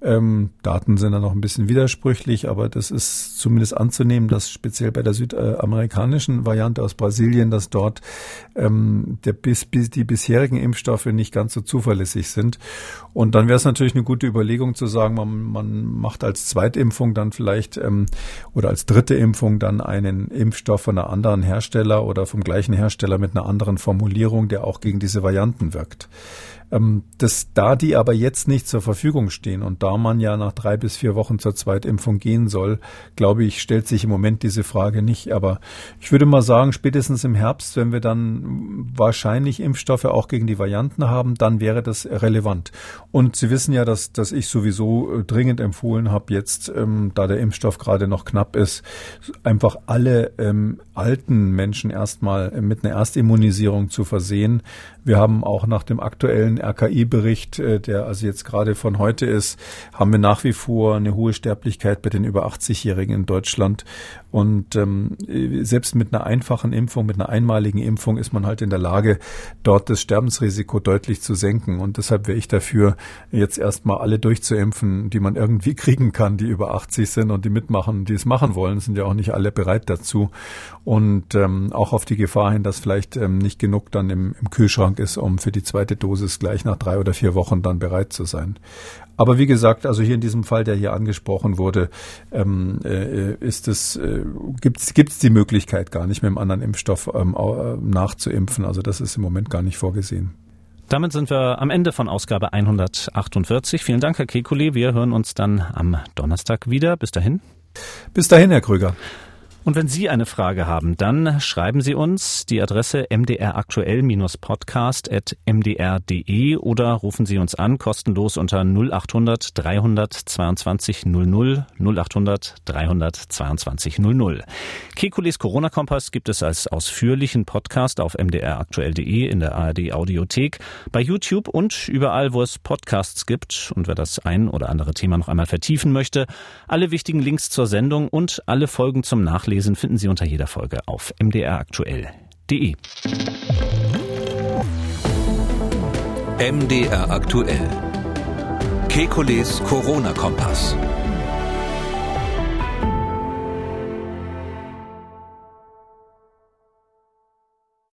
Ähm, Daten sind da noch ein bisschen widersprüchlich, aber das ist zumindest anzunehmen, dass speziell bei der südamerikanischen Variante aus Brasilien, dass dort ähm, der, bis, bis die bisherigen Impfstoffe nicht ganz so zuverlässig sind. Und dann wäre es natürlich eine gute Überlegung zu sagen, man, man macht als Zweitimpfung dann vielleicht ähm, oder als dritte Impfung dann einen Impfstoff von einer anderen Hersteller oder vom gleichen Hersteller mit einer anderen Formulierung, der auch gegen diese Varianten wirkt. Ähm, dass da die aber jetzt nicht zur Verfügung stehen und da man ja nach drei bis vier Wochen zur Zweitimpfung gehen soll, glaube ich, stellt sich im Moment diese Frage nicht. Aber ich würde mal sagen, spätestens im Herbst, wenn wir dann wahrscheinlich Impfstoffe auch gegen die Varianten haben, dann wäre das relevant. Und Sie wissen ja, dass, dass ich sowieso äh, dringend empfohlen habe, jetzt, ähm, da der Impfstoff gerade noch knapp ist, einfach alle ähm, alten Menschen erstmal mit einer Erstimmunisierung zu versehen. Wir haben auch nach dem aktuellen RKI-Bericht, äh, der also jetzt gerade von heute ist, haben wir nach wie vor eine hohe Sterblichkeit bei den über 80-Jährigen in Deutschland. Und ähm, selbst mit einer einfachen Impfung, mit einer einmaligen Impfung ist man halt in der Lage, dort das Sterbensrisiko deutlich zu senken. Und deshalb wäre ich dafür, jetzt erstmal alle durchzuimpfen, die man irgendwie kriegen kann, die über 80 sind und die mitmachen, die es machen wollen, sind ja auch nicht alle bereit dazu. Und ähm, auch auf die Gefahr hin, dass vielleicht ähm, nicht genug dann im, im Kühlschrank ist, um für die zweite Dosis gleich nach drei oder vier Wochen dann bereit zu sein. Aber wie gesagt, also hier in diesem Fall, der hier angesprochen wurde, ähm, äh, ist es äh, gibt es die Möglichkeit gar nicht mit einem anderen Impfstoff ähm, äh, nachzuimpfen. Also das ist im Moment gar nicht vorgesehen. Damit sind wir am Ende von Ausgabe 148. Vielen Dank, Herr Kekulé. Wir hören uns dann am Donnerstag wieder. Bis dahin. Bis dahin, Herr Krüger. Und wenn Sie eine Frage haben, dann schreiben Sie uns die Adresse mdraktuell-podcast.mdr.de oder rufen Sie uns an, kostenlos unter 0800 322 00 0800 322 00. Kekules Corona-Kompass gibt es als ausführlichen Podcast auf mdraktuell.de in der ARD Audiothek, bei YouTube und überall, wo es Podcasts gibt. Und wer das ein oder andere Thema noch einmal vertiefen möchte, alle wichtigen Links zur Sendung und alle Folgen zum Nachlesen Nachlesen finden Sie unter jeder Folge auf mdraktuell.de. MDR aktuell. Kekules Corona-Kompass.